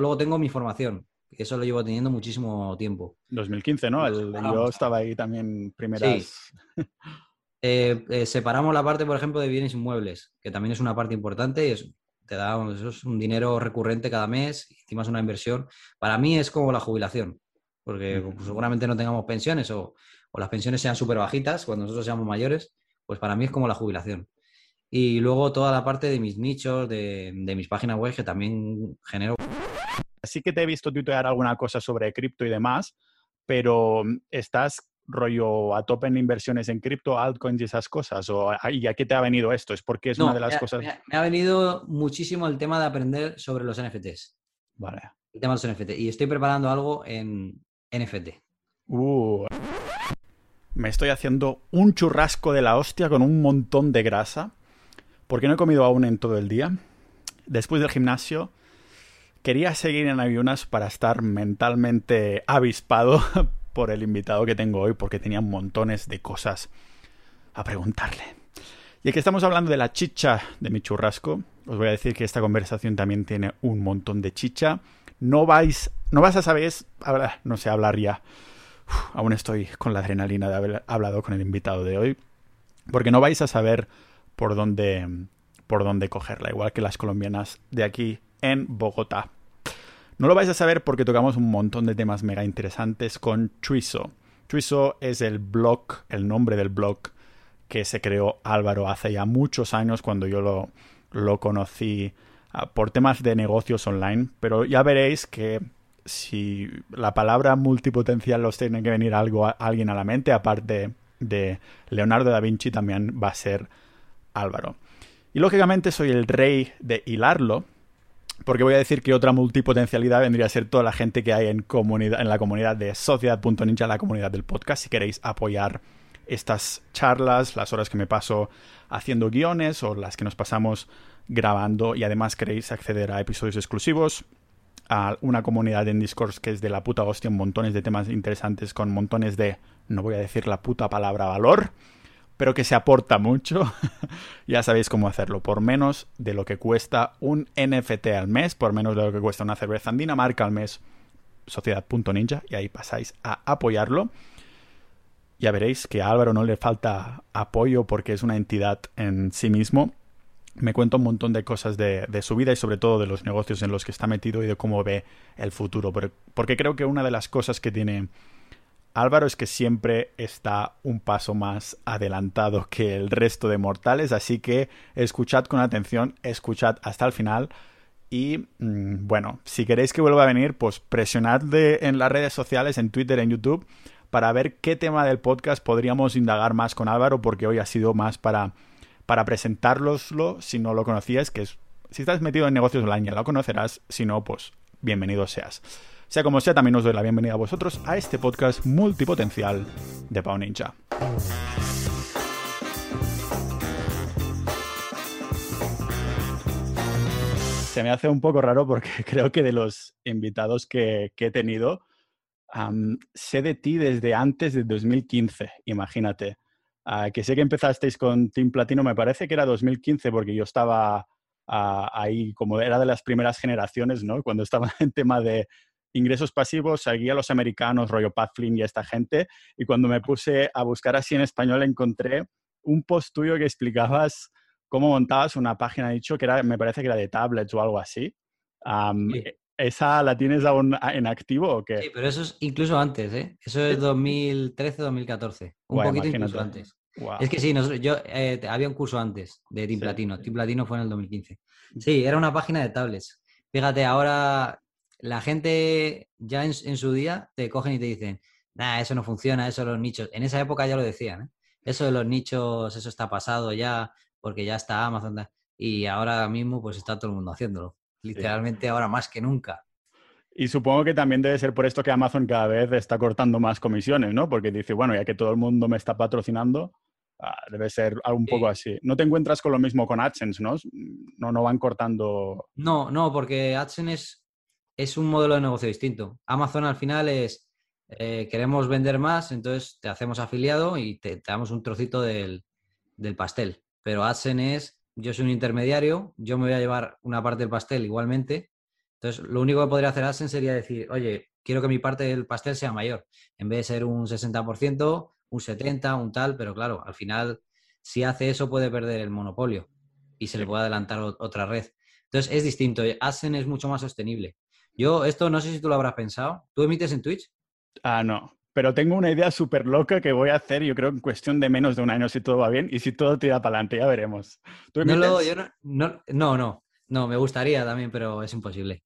Luego tengo mi formación, eso lo llevo teniendo muchísimo tiempo. 2015, ¿no? yo estaba ahí también primeras. Eh, eh, separamos la parte, por ejemplo, de bienes inmuebles, que también es una parte importante y es, te da eso es un dinero recurrente cada mes, encima es una inversión. Para mí es como la jubilación, porque pues, seguramente no tengamos pensiones o, o las pensiones sean súper bajitas cuando nosotros seamos mayores, pues para mí es como la jubilación. Y luego toda la parte de mis nichos, de, de mis páginas web, que también genero Sí que te he visto tuitear alguna cosa sobre cripto y demás, pero mm, ¿estás rollo a tope en inversiones en cripto, altcoins y esas cosas? ¿O, ¿Y a qué te ha venido esto? ¿Es porque es una de las cosas...? Me ha, venido muchísimo el tema de aprender sobre los NFTs. Vale. El tema de los NFT. Y estoy preparando algo en NFT. Uh, me estoy haciendo un churrasco de la hostia con un montón de grasa, porque no he comido aún en todo el día. Después del gimnasio quería seguir en ayunas para estar mentalmente avispado por el invitado que tengo hoy, porque tenía montones de cosas a preguntarle. Y que estamos hablando de la chicha de mi churrasco, os voy a decir que esta conversación también tiene un montón de chicha. No vais, no vas a saber, no sé hablar ya. aún estoy con la adrenalina de haber hablado con el invitado de hoy, porque no vais a saber por dónde, por dónde cogerla, igual que las colombianas de aquí en Bogotá. No lo vais a saber porque tocamos un montón de temas mega interesantes con Chuizo. Chuizo es el blog, el nombre del blog que se creó Álvaro hace ya muchos años cuando yo lo, lo conocí ah, por temas de negocios online, pero ya veréis que si la palabra multipotencial os tiene que venir algo a alguien a la mente, aparte de Leonardo da Vinci, también va a ser Álvaro. Y lógicamente soy el rey de hilarlo, porque voy a decir que otra multipotencialidad vendría a ser toda la gente que hay en, comunidad, en la comunidad de Sociedad.ninja, la comunidad del podcast. Si queréis apoyar estas charlas, las horas que me paso haciendo guiones o las que nos pasamos grabando y además queréis acceder a episodios exclusivos, a una comunidad en Discord que es de la puta hostia, montones de temas interesantes con montones de, no voy a decir la puta palabra valor, pero que se aporta mucho, ya sabéis cómo hacerlo. Por menos de lo que cuesta un NFT al mes, por menos de lo que cuesta una cerveza en Dinamarca al mes, sociedad.ninja, y ahí pasáis a apoyarlo. Ya veréis que a Álvaro no le falta apoyo porque es una entidad en sí mismo. Me cuenta un montón de cosas de, de, su vida y sobre todo de los negocios en los que está metido y de cómo ve el futuro. Porque creo que una de las cosas que tiene Álvaro es que siempre está un paso más adelantado que el resto de mortales, así que escuchad con atención, escuchad hasta el final. Y mm, bueno, si queréis que vuelva a venir, pues presionadle en las redes sociales, en Twitter, en YouTube, para ver qué tema del podcast podríamos indagar más con Álvaro, porque hoy ha sido más para, para presentároslo si no lo conocías, que es, si estás metido en negocios online ya lo conocerás, si no, pues bienvenido seas. Sea como sea, también os doy la bienvenida a vosotros a este podcast multipotencial de Pau Ninja. Se me hace un poco raro porque creo que de los invitados que, he tenido, sé de ti desde antes de 2015, imagínate. Ah, que sé que empezasteis con Team Platino, me parece que era 2015 porque yo estaba ah, ahí como era de las primeras generaciones, ¿no? Cuando estaba en tema de, ingresos pasivos, seguía a los americanos, rollo Pat Flynn y esta gente, y cuando me puse a buscar así en español encontré un post tuyo que explicabas cómo montabas una página, dicho que era, me parece que era de tablets o algo así. ¿Esa la tienes aún en activo o qué? Sí, pero eso es incluso antes, ¿eh? Eso es 2013-2014. Un poquito incluso antes. Es que sí, yo eh, había un curso antes de Team Platino. Team Platino fue en el 2015. Mm. Sí, era una página de tablets. Fíjate, ahora la gente ya en, su día te cogen y te dicen, nah, eso no funciona, eso los nichos. En esa época ya lo decían, ¿eh? Eso de los nichos, eso está pasado ya, porque ya está Amazon. Y ahora mismo, pues está todo el mundo haciéndolo. Literalmente ahora más que nunca. Y supongo que también debe ser por esto que Amazon cada vez está cortando más comisiones, ¿no? Porque dice, bueno, ya que todo el mundo me está patrocinando, ah, debe ser un poco así. No te encuentras con lo mismo con AdSense, ¿no? No, no van cortando. No, no, porque AdSense es, es un modelo de negocio distinto. Amazon al final es, eh, queremos vender más, entonces te hacemos afiliado y te, damos un trocito del, pastel. Pero AdSense es, yo soy un intermediario, yo me voy a llevar una parte del pastel igualmente, Entonces, lo único que podría hacer AdSense sería decir, oye, quiero que mi parte del pastel sea mayor. En vez de ser un 60%, un 70%, un tal, pero claro, al final, si hace eso, puede perder el monopolio y se le puede adelantar otra red. Entonces, es distinto. AdSense es mucho más sostenible. Yo, esto no sé si tú lo habrás pensado. ¿Tú emites en Twitch? Ah, no. Pero tengo una idea súper loca que voy a hacer, yo creo, en cuestión de menos de un año, si todo va bien y si todo tira para adelante, ya veremos. no, no, no, no, no, me gustaría también, pero es imposible.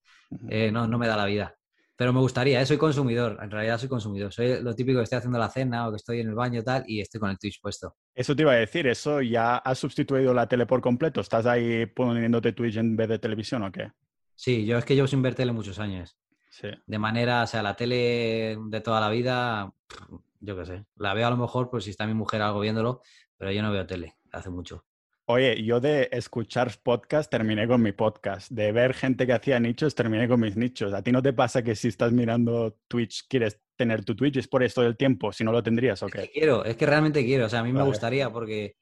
Eh, no, no me da la vida. Pero me gustaría, ¿eh? soy consumidor, en realidad soy consumidor. Soy lo típico que estoy haciendo la cena o que estoy en el baño tal y estoy con el Twitch puesto. Eso te iba a decir, ¿eso ya has sustituido la tele por completo? ¿Estás ahí poniéndote Twitch en vez de televisión o qué? Sí, yo es que llevo sin ver tele muchos años. Sí. De manera, o sea, la tele de toda la vida, yo qué sé, la veo a lo mejor pues si está mi mujer algo viéndolo, pero yo no veo tele hace mucho. Oye, yo de escuchar podcast terminé con mi podcast. De ver gente que hacía nichos terminé con mis nichos. ¿A ti no te pasa que si estás mirando Twitch quieres tener tu Twitch? ¿Es por esto del tiempo? Si no lo tendrías, ¿o qué? Es que quiero, es que realmente quiero. O sea, a mí me gustaría porque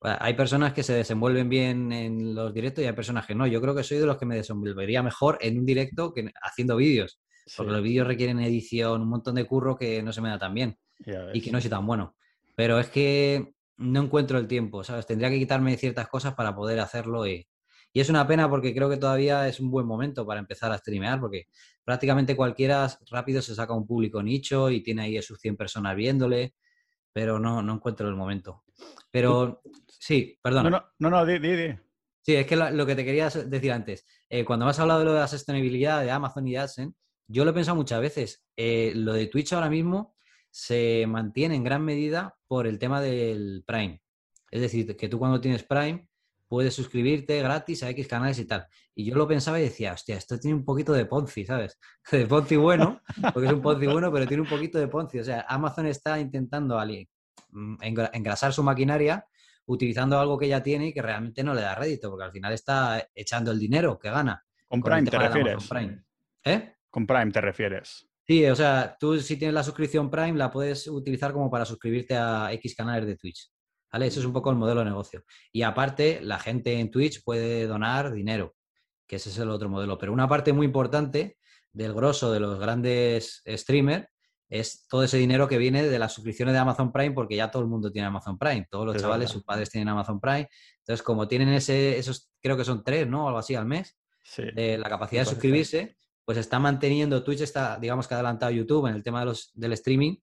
hay personas que se desenvuelven bien en los directos y hay personas que no. Yo creo que soy de los que me desenvolvería mejor en un directo que haciendo vídeos. Porque los vídeos requieren edición, un montón de curro que no se me da tan bien y que no soy tan bueno. Pero es que no encuentro el tiempo, ¿sabes? Tendría que quitarme ciertas cosas para poder hacerlo y, y es una pena porque creo que todavía es un buen momento para empezar a streamear porque prácticamente cualquiera rápido se saca un público nicho y tiene ahí a sus 100 personas viéndole, pero no, no encuentro el momento. Pero sí, perdón. No, no, no, di, di, Sí, es que lo, que te quería decir antes, eh, cuando me has hablado de lo de la sostenibilidad de Amazon y AdSense, yo lo he pensado muchas veces. Eh, lo de Twitch ahora mismo se mantiene en gran medida por el tema del Prime. Es decir, que tú cuando tienes Prime puedes suscribirte gratis a X canales y tal. Y yo lo pensaba y decía, hostia, esto tiene un poquito de Ponzi, ¿sabes? De Ponzi bueno, porque es un Ponzi bueno, pero tiene un poquito de Ponzi. O sea, Amazon está intentando engrasar su maquinaria utilizando algo que ya tiene y que realmente no le da rédito, porque al final está echando el dinero que gana. Con Prime te refieres. ¿Eh? Con Prime te refieres. Sí, o sea, tú si tienes la suscripción Prime la puedes utilizar como para suscribirte a X canales de Twitch. ¿Vale? Eso es un poco el modelo de negocio. Y aparte, la gente en Twitch puede donar dinero, que ese es el otro modelo. Pero una parte muy importante del grosso de los grandes streamers es todo ese dinero que viene de las suscripciones de Amazon Prime, porque ya todo el mundo tiene Amazon Prime. Todos los chavales, sus padres tienen Amazon Prime. Entonces, como tienen ese, esos, creo que son tres, ¿no? Algo así al mes, de la capacidad de suscribirse, pues está manteniendo, Twitch está, digamos que ha adelantado YouTube en el tema de los, del streaming,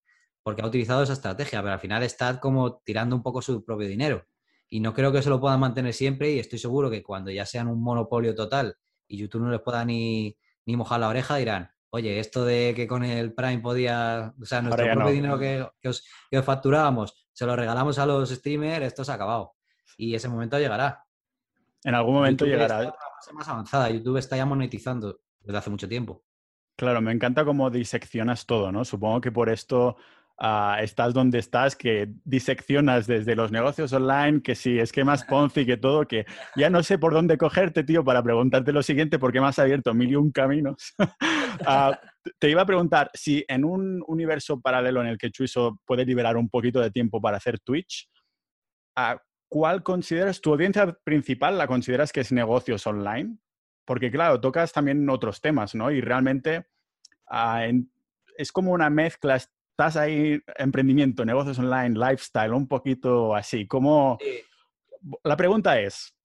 porque ha utilizado esa estrategia, pero al final está como tirando un poco su propio dinero. Y no creo que se lo puedan mantener siempre y estoy seguro que cuando ya sean un monopolio total y YouTube no les pueda ni, ni mojar la oreja, dirán, oye, esto de que con el Prime podía, o sea, nuestro propio dinero que, os, que, os, facturábamos, se lo regalamos a los streamers, esto se ha acabado. Y ese momento llegará. En algún momento llegará. Está más avanzada, YouTube está ya monetizando desde hace mucho tiempo. Claro, me encanta cómo diseccionas todo, ¿no? Supongo que por esto estás donde estás, que diseccionas desde los negocios online, que si esquemas Ponzi, que todo, que ya no sé por dónde cogerte, tío, para preguntarte lo siguiente, porque me has abierto mil y un caminos. Ah, te iba a preguntar si en un universo paralelo en el que Chuiso puede liberar un poquito de tiempo para hacer Twitch, ah, ¿cuál consideras tu audiencia principal? ¿La consideras que es negocios online? porque claro, tocas también otros temas, ¿no? Y realmente ah, es como una mezcla, estás ahí, emprendimiento, negocios online, lifestyle, un poquito así, como... La pregunta es,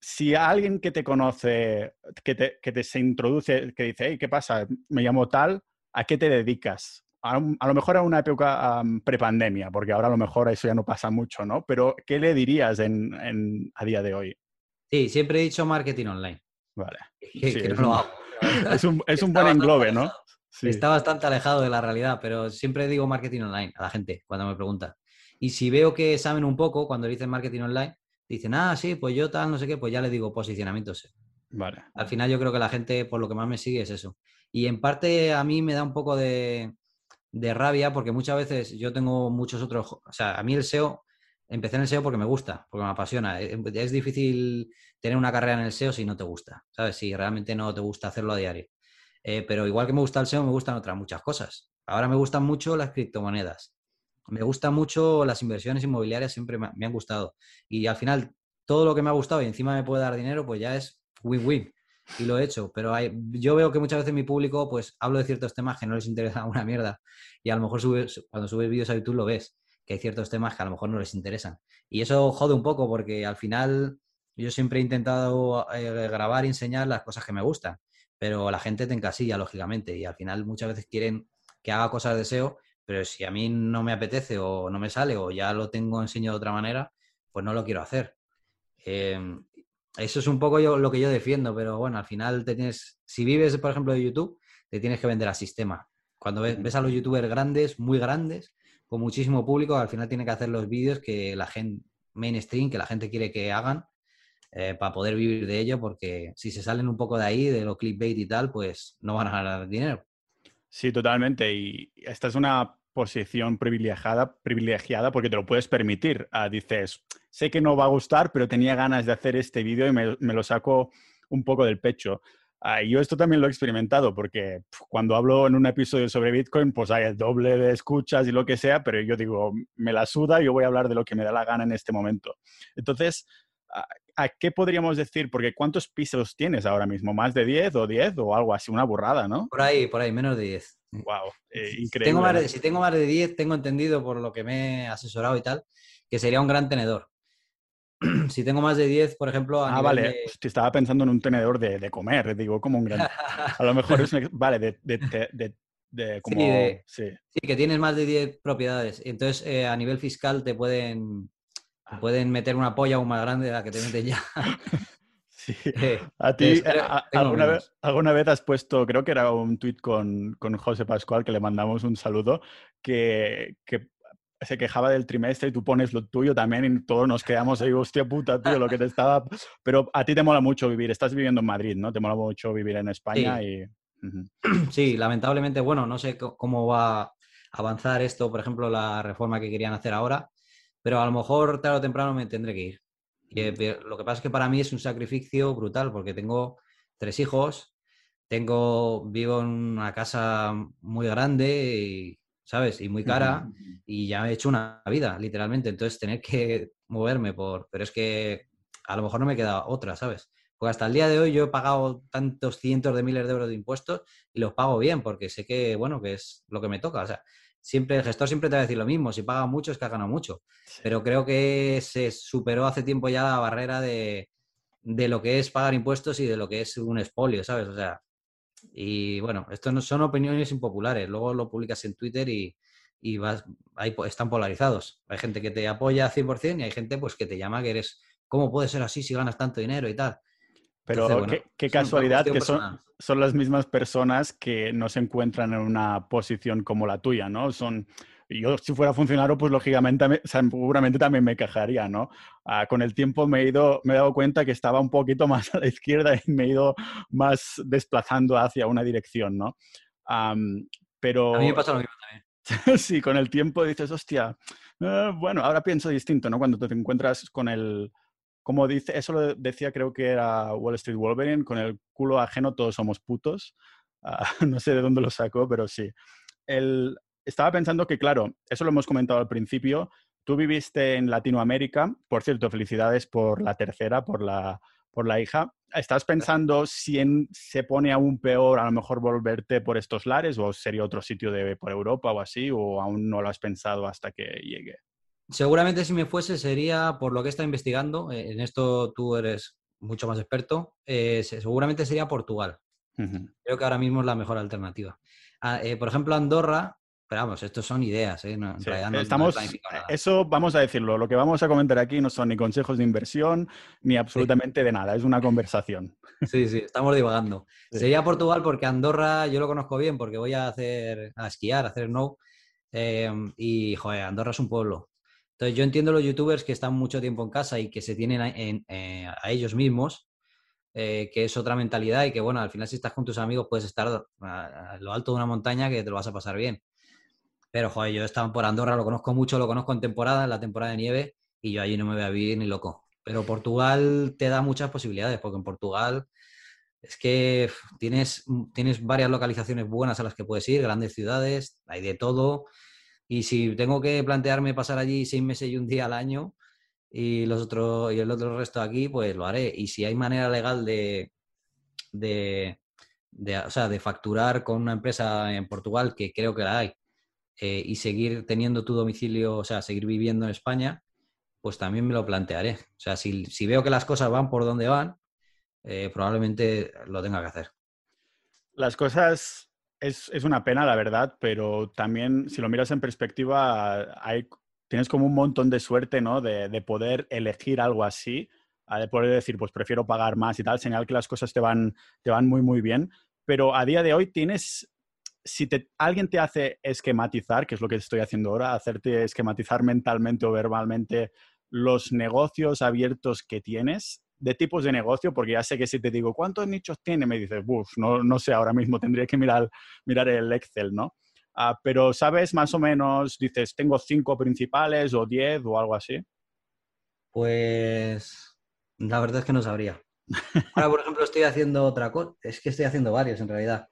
si alguien que te conoce, que te, que te se introduce, que dice, hey, ¿qué pasa? Me llamo tal, ¿a qué te dedicas? A, lo mejor a una época prepandemia, porque ahora a lo mejor eso ya no pasa mucho, ¿no? Pero, ¿qué le dirías en, a día de hoy? Sí, siempre he dicho marketing online. Vale. es, un, es un, buen englobe, ¿no? Está bastante alejado de la realidad, pero siempre digo marketing online a la gente cuando me pregunta. Y si veo que saben un poco, cuando dicen marketing online, dicen, ah, sí, pues yo tal, no sé qué, pues ya le digo posicionamiento Vale. Al final yo creo que la gente, por lo que más me sigue, es eso. Y en parte a mí me da un poco de, de rabia porque muchas veces yo tengo muchos otros, o sea, a mí el SEO empecé en el SEO porque me gusta, porque me apasiona. Eh, es difícil tener una carrera en el SEO si no te gusta, ¿sabes? Si realmente no te gusta hacerlo a diario. Eh, pero igual que me gusta el SEO, me gustan otras muchas cosas. Ahora me gustan mucho las criptomonedas. Me gustan mucho las inversiones inmobiliarias, siempre me, han gustado. Y al final, todo lo que me ha gustado y encima me puede dar dinero, pues ya es win-win. y lo he hecho, pero hay, yo veo que muchas veces mi público, pues hablo de ciertos temas que no les interesa una mierda y a lo mejor cuando subes vídeos a YouTube lo ves, que hay ciertos temas que a lo mejor no les interesan. Y eso jode un poco porque al final yo siempre he intentado eh, grabar y enseñar las cosas que me gustan, pero la gente te encasilla, lógicamente, y al final muchas veces quieren que haga cosas de SEO, pero si a mí no me apetece o no me sale o ya lo tengo enseñado de otra manera, pues no lo quiero hacer. Em, eso es un poco yo, lo que yo defiendo, pero bueno, al final te tienes, si vives, por ejemplo, de YouTube, te tienes que vender al sistema. Cuando ves, a los youtubers grandes, muy grandes, con muchísimo público, al final tiene que hacer los vídeos que la gente, mainstream, que la gente quiere que hagan eh, para poder vivir de ello, porque si se salen un poco de ahí, de lo clickbait y tal, pues no van a ganar dinero. Sí, totalmente. Y esta es una posición privilegiada, privilegiada porque te lo puedes permitir. Ah, dices, sé que no va a gustar, pero tenía ganas de hacer este vídeo y me, lo saco un poco del pecho. Ah, yo esto también lo he experimentado porque cuando hablo en un episodio sobre Bitcoin, pues hay el doble de escuchas y lo que sea, pero yo digo, me la suda, yo voy a hablar de lo que me da la gana en este momento. Entonces, ¿a, qué podríamos decir? Porque ¿cuántos pisos tienes ahora mismo? ¿Más de 10 o 10 o algo así? Una burrada, ¿no? Por ahí, por ahí, menos de 10. Wow, eh, increíble. Tengo de, si tengo más de 10, tengo entendido por lo que me he asesorado y tal, que sería un gran tenedor. si tengo más de 10, por ejemplo... ah, vale, estaba pensando en un tenedor de, comer, digo, como un gran... A lo mejor es... Vale, de... de, como... sí, sí. que tienes más de 10 propiedades. Entonces, eh, a nivel fiscal te pueden, ah. pueden meter una polla aún más grande de la que te meten ya. Eh, a ti, alguna, vez, alguna, vez, has puesto, creo que era un tuit con, con, José Pascual, que le mandamos un saludo, que, que, se quejaba del trimestre y tú pones lo tuyo también y todos nos quedamos ahí, hostia puta, tío, lo que te estaba... Pero a ti te mola mucho vivir, estás viviendo en Madrid, ¿no? Te mola mucho vivir en España y... Sí, lamentablemente, bueno, no sé cómo va a avanzar esto, por ejemplo, la reforma que querían hacer ahora, pero a lo mejor tarde o temprano me tendré que ir lo que pasa es que para mí es un sacrificio brutal porque tengo tres hijos, tengo, vivo en una casa muy grande y, ¿sabes? Y muy cara y ya he hecho una vida, literalmente. Entonces tener que moverme por... Pero es que a lo mejor no me queda otra, ¿sabes? Porque hasta el día de hoy yo he pagado tantos cientos de miles de euros de impuestos y los pago bien porque sé que, bueno, que es lo que me toca. O sea, siempre el gestor siempre te va a decir lo mismo, si paga mucho es que ha ganado mucho. Pero creo que se superó hace tiempo ya la barrera de, lo que es pagar impuestos y de lo que es un expolio, ¿sabes? O sea, y bueno, esto no son opiniones impopulares, luego lo publicas en Twitter y, vas, ahí están polarizados. Hay gente que te apoya 100% y hay gente pues que te llama que eres, ¿cómo puede ser así si ganas tanto dinero y tal? Pero qué, casualidad que son, son, las mismas personas que no se encuentran en una posición como la tuya, ¿no? Son, yo si fuera funcionario, pues lógicamente, seguramente también me quejaría, ¿no? Ah, con el tiempo me he, ido, me he dado cuenta que estaba un poquito más a la izquierda y me he ido más desplazando hacia una dirección, ¿no? pero... A mí me pasa lo mismo también. sí, con el tiempo dices, hostia, eh, bueno, ahora pienso distinto, ¿no? Cuando te encuentras con el como dice, eso lo decía creo que era Wall Street Wolverine, con el culo ajeno todos somos putos. Ah, no sé de dónde lo sacó, pero sí. El, estaba pensando que, claro, eso lo hemos comentado al principio, tú viviste en Latinoamérica, por cierto, felicidades por la tercera, por la, por la hija. ¿Estás pensando si se pone aún peor a lo mejor volverte por estos lares o sería otro sitio de, por Europa o así, o aún no lo has pensado hasta que llegue? Seguramente si me fuese sería, por lo que está investigando, eh, en esto tú eres mucho más experto, eh, seguramente sería Portugal. Creo que ahora mismo es la mejor alternativa. Ah, eh, por ejemplo, Andorra, pero vamos, estos son ideas, Estamos, eso vamos a decirlo, lo que vamos a comentar aquí no son ni consejos de inversión ni absolutamente de nada, es una conversación. Sí, sí, estamos divagando. Sería Portugal porque Andorra yo lo conozco bien porque voy a hacer, a esquiar, a hacer snow y, joder, Andorra es un pueblo. Entonces yo entiendo los youtubers que están mucho tiempo en casa y que se tienen eh, a, ellos mismos, eh, que es otra mentalidad y que bueno, al final si estás con tus amigos puedes estar a, lo alto de una montaña que te lo vas a pasar bien. Pero joder, yo he estado por Andorra, lo conozco mucho, lo conozco en temporada, en la temporada de nieve, y yo allí no me voy a vivir ni loco. Pero Portugal te da muchas posibilidades, porque en Portugal es que tienes, tienes varias localizaciones buenas a las que puedes ir, grandes ciudades, hay de todo. Y si tengo que plantearme pasar allí seis meses y un día al año y, los otros, y el otro resto aquí, pues lo haré. Y si hay manera legal de, de, de facturar con una empresa en Portugal, que creo que la hay, eh, y seguir teniendo tu domicilio, o sea, seguir viviendo en España, pues también me lo plantearé. O sea, si, veo que las cosas van por donde van, eh, probablemente lo tenga que hacer. Las cosas es, una pena, la verdad, pero también si lo miras en perspectiva, hay, tienes como un montón de suerte, ¿no? De, de poder elegir algo así, de poder decir, pues prefiero pagar más y tal, señal que las cosas te van, te van muy, muy bien. Pero a día de hoy tienes si te, alguien te hace esquematizar, que es lo que estoy haciendo ahora, hacerte esquematizar mentalmente o verbalmente los negocios abiertos que tienes, de tipos de negocio, porque ya sé que si te digo, ¿cuántos nichos tiene? Me dices, uff, no, no sé, ahora mismo tendría que mirar, mirar el Excel, ¿no? Ah, pero sabes más o menos, dices, tengo cinco principales o diez o algo así. Pues la verdad es que no sabría. Ahora, por ejemplo, estoy haciendo otra cosa, es que estoy haciendo varios en realidad.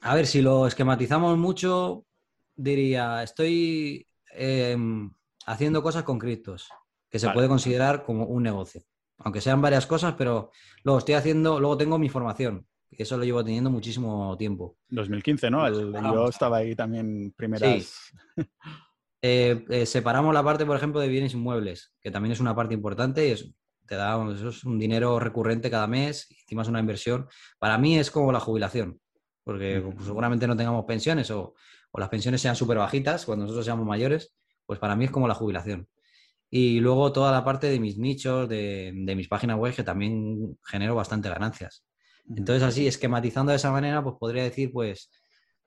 A ver, si lo esquematizamos mucho, diría, estoy em, haciendo cosas con criptos, que se puede considerar como un negocio. Aunque sean varias cosas, pero luego estoy haciendo, luego tengo mi formación, que eso lo llevo teniendo muchísimo tiempo. 2015, ¿no? yo estaba ahí también primeras. Sí. Eh, eh, separamos la parte, por ejemplo, de bienes inmuebles, que también es una parte importante y es, te da eso es un dinero recurrente cada mes, y encima es una inversión. Para mí es como la jubilación porque pues, seguramente no tengamos pensiones o, las pensiones sean súper bajitas cuando nosotros seamos mayores, pues para mí es como la jubilación. Y luego toda la parte de mis nichos, de, mis páginas web, que también genero bastante ganancias. Entonces, así, esquematizando de esa manera, pues podría decir, pues,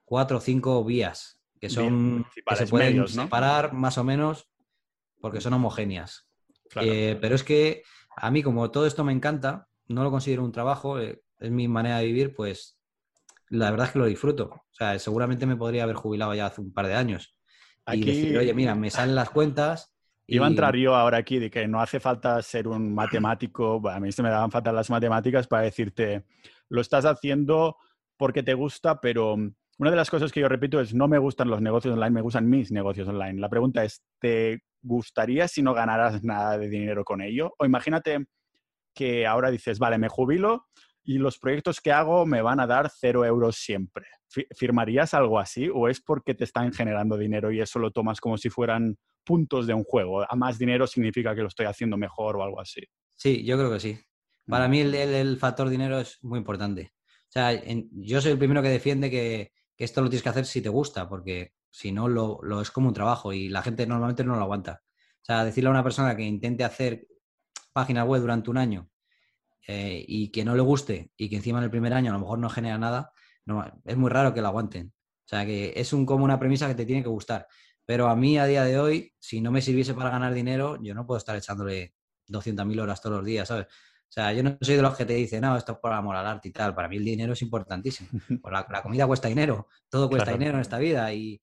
cuatro o cinco vías que son que se pueden separar más o menos porque son homogéneas. Eh, pero es que a mí, como todo esto me encanta, no lo considero un trabajo, eh, es mi manera de vivir, pues la verdad es que lo disfruto. O sea, seguramente me podría haber jubilado ya hace un par de años. Y decir, oye, mira, me salen las cuentas. Iba a entrar yo ahora aquí de que no hace falta ser un matemático. A mí se me daban falta las matemáticas para decirte, lo estás haciendo porque te gusta, pero una de las cosas que yo repito es, no me gustan los negocios online, me gustan mis negocios online. La pregunta es, ¿te gustaría si no ganaras nada de dinero con ello? O imagínate que ahora dices, vale, me jubilo, y los proyectos que hago me van a dar cero euros siempre. ¿Firmarías algo así o es porque te están generando dinero y eso lo tomas como si fueran puntos de un juego? A más dinero significa que lo estoy haciendo mejor o algo así. Sí, yo creo que sí. Para mm. mí el, factor dinero es muy importante. O sea, yo soy el primero que defiende que, esto lo tienes que hacer si te gusta, porque si no lo, lo, es como un trabajo y la gente normalmente no lo aguanta. O sea, decirle a una persona que intente hacer páginas web durante un año eh, y que no le guste y que encima en el primer año a lo mejor no genera nada, no, es muy raro que lo aguanten. O sea, que es un, como una premisa que te tiene que gustar. Pero a mí a día de hoy, si no me sirviese para ganar dinero, yo no puedo estar echándole 200.000 horas todos los días, ¿sabes? O sea, yo no soy de los que te dicen, no, esto es por amor al arte y tal. Para mí el dinero es importantísimo. Pues la, comida cuesta dinero, todo cuesta dinero en esta vida. Y,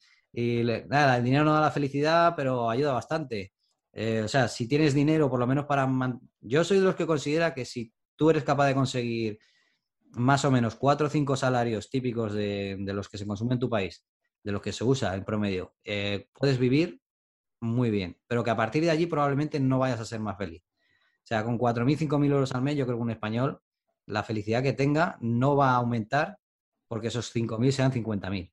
nada, el dinero no da la felicidad, pero ayuda bastante. Eh, o sea, si tienes dinero, por lo menos para... Yo soy de los que considera que si tú eres capaz de conseguir más o menos cuatro o cinco salarios típicos de, los que se consumen en tu país, de los que se usa en promedio, eh, puedes vivir muy bien, pero que a partir de allí probablemente no vayas a ser más feliz. O sea, con 4.000, 5.000 euros al mes, yo creo que un español, la felicidad que tenga no va a aumentar porque esos 5.000 sean 50.000.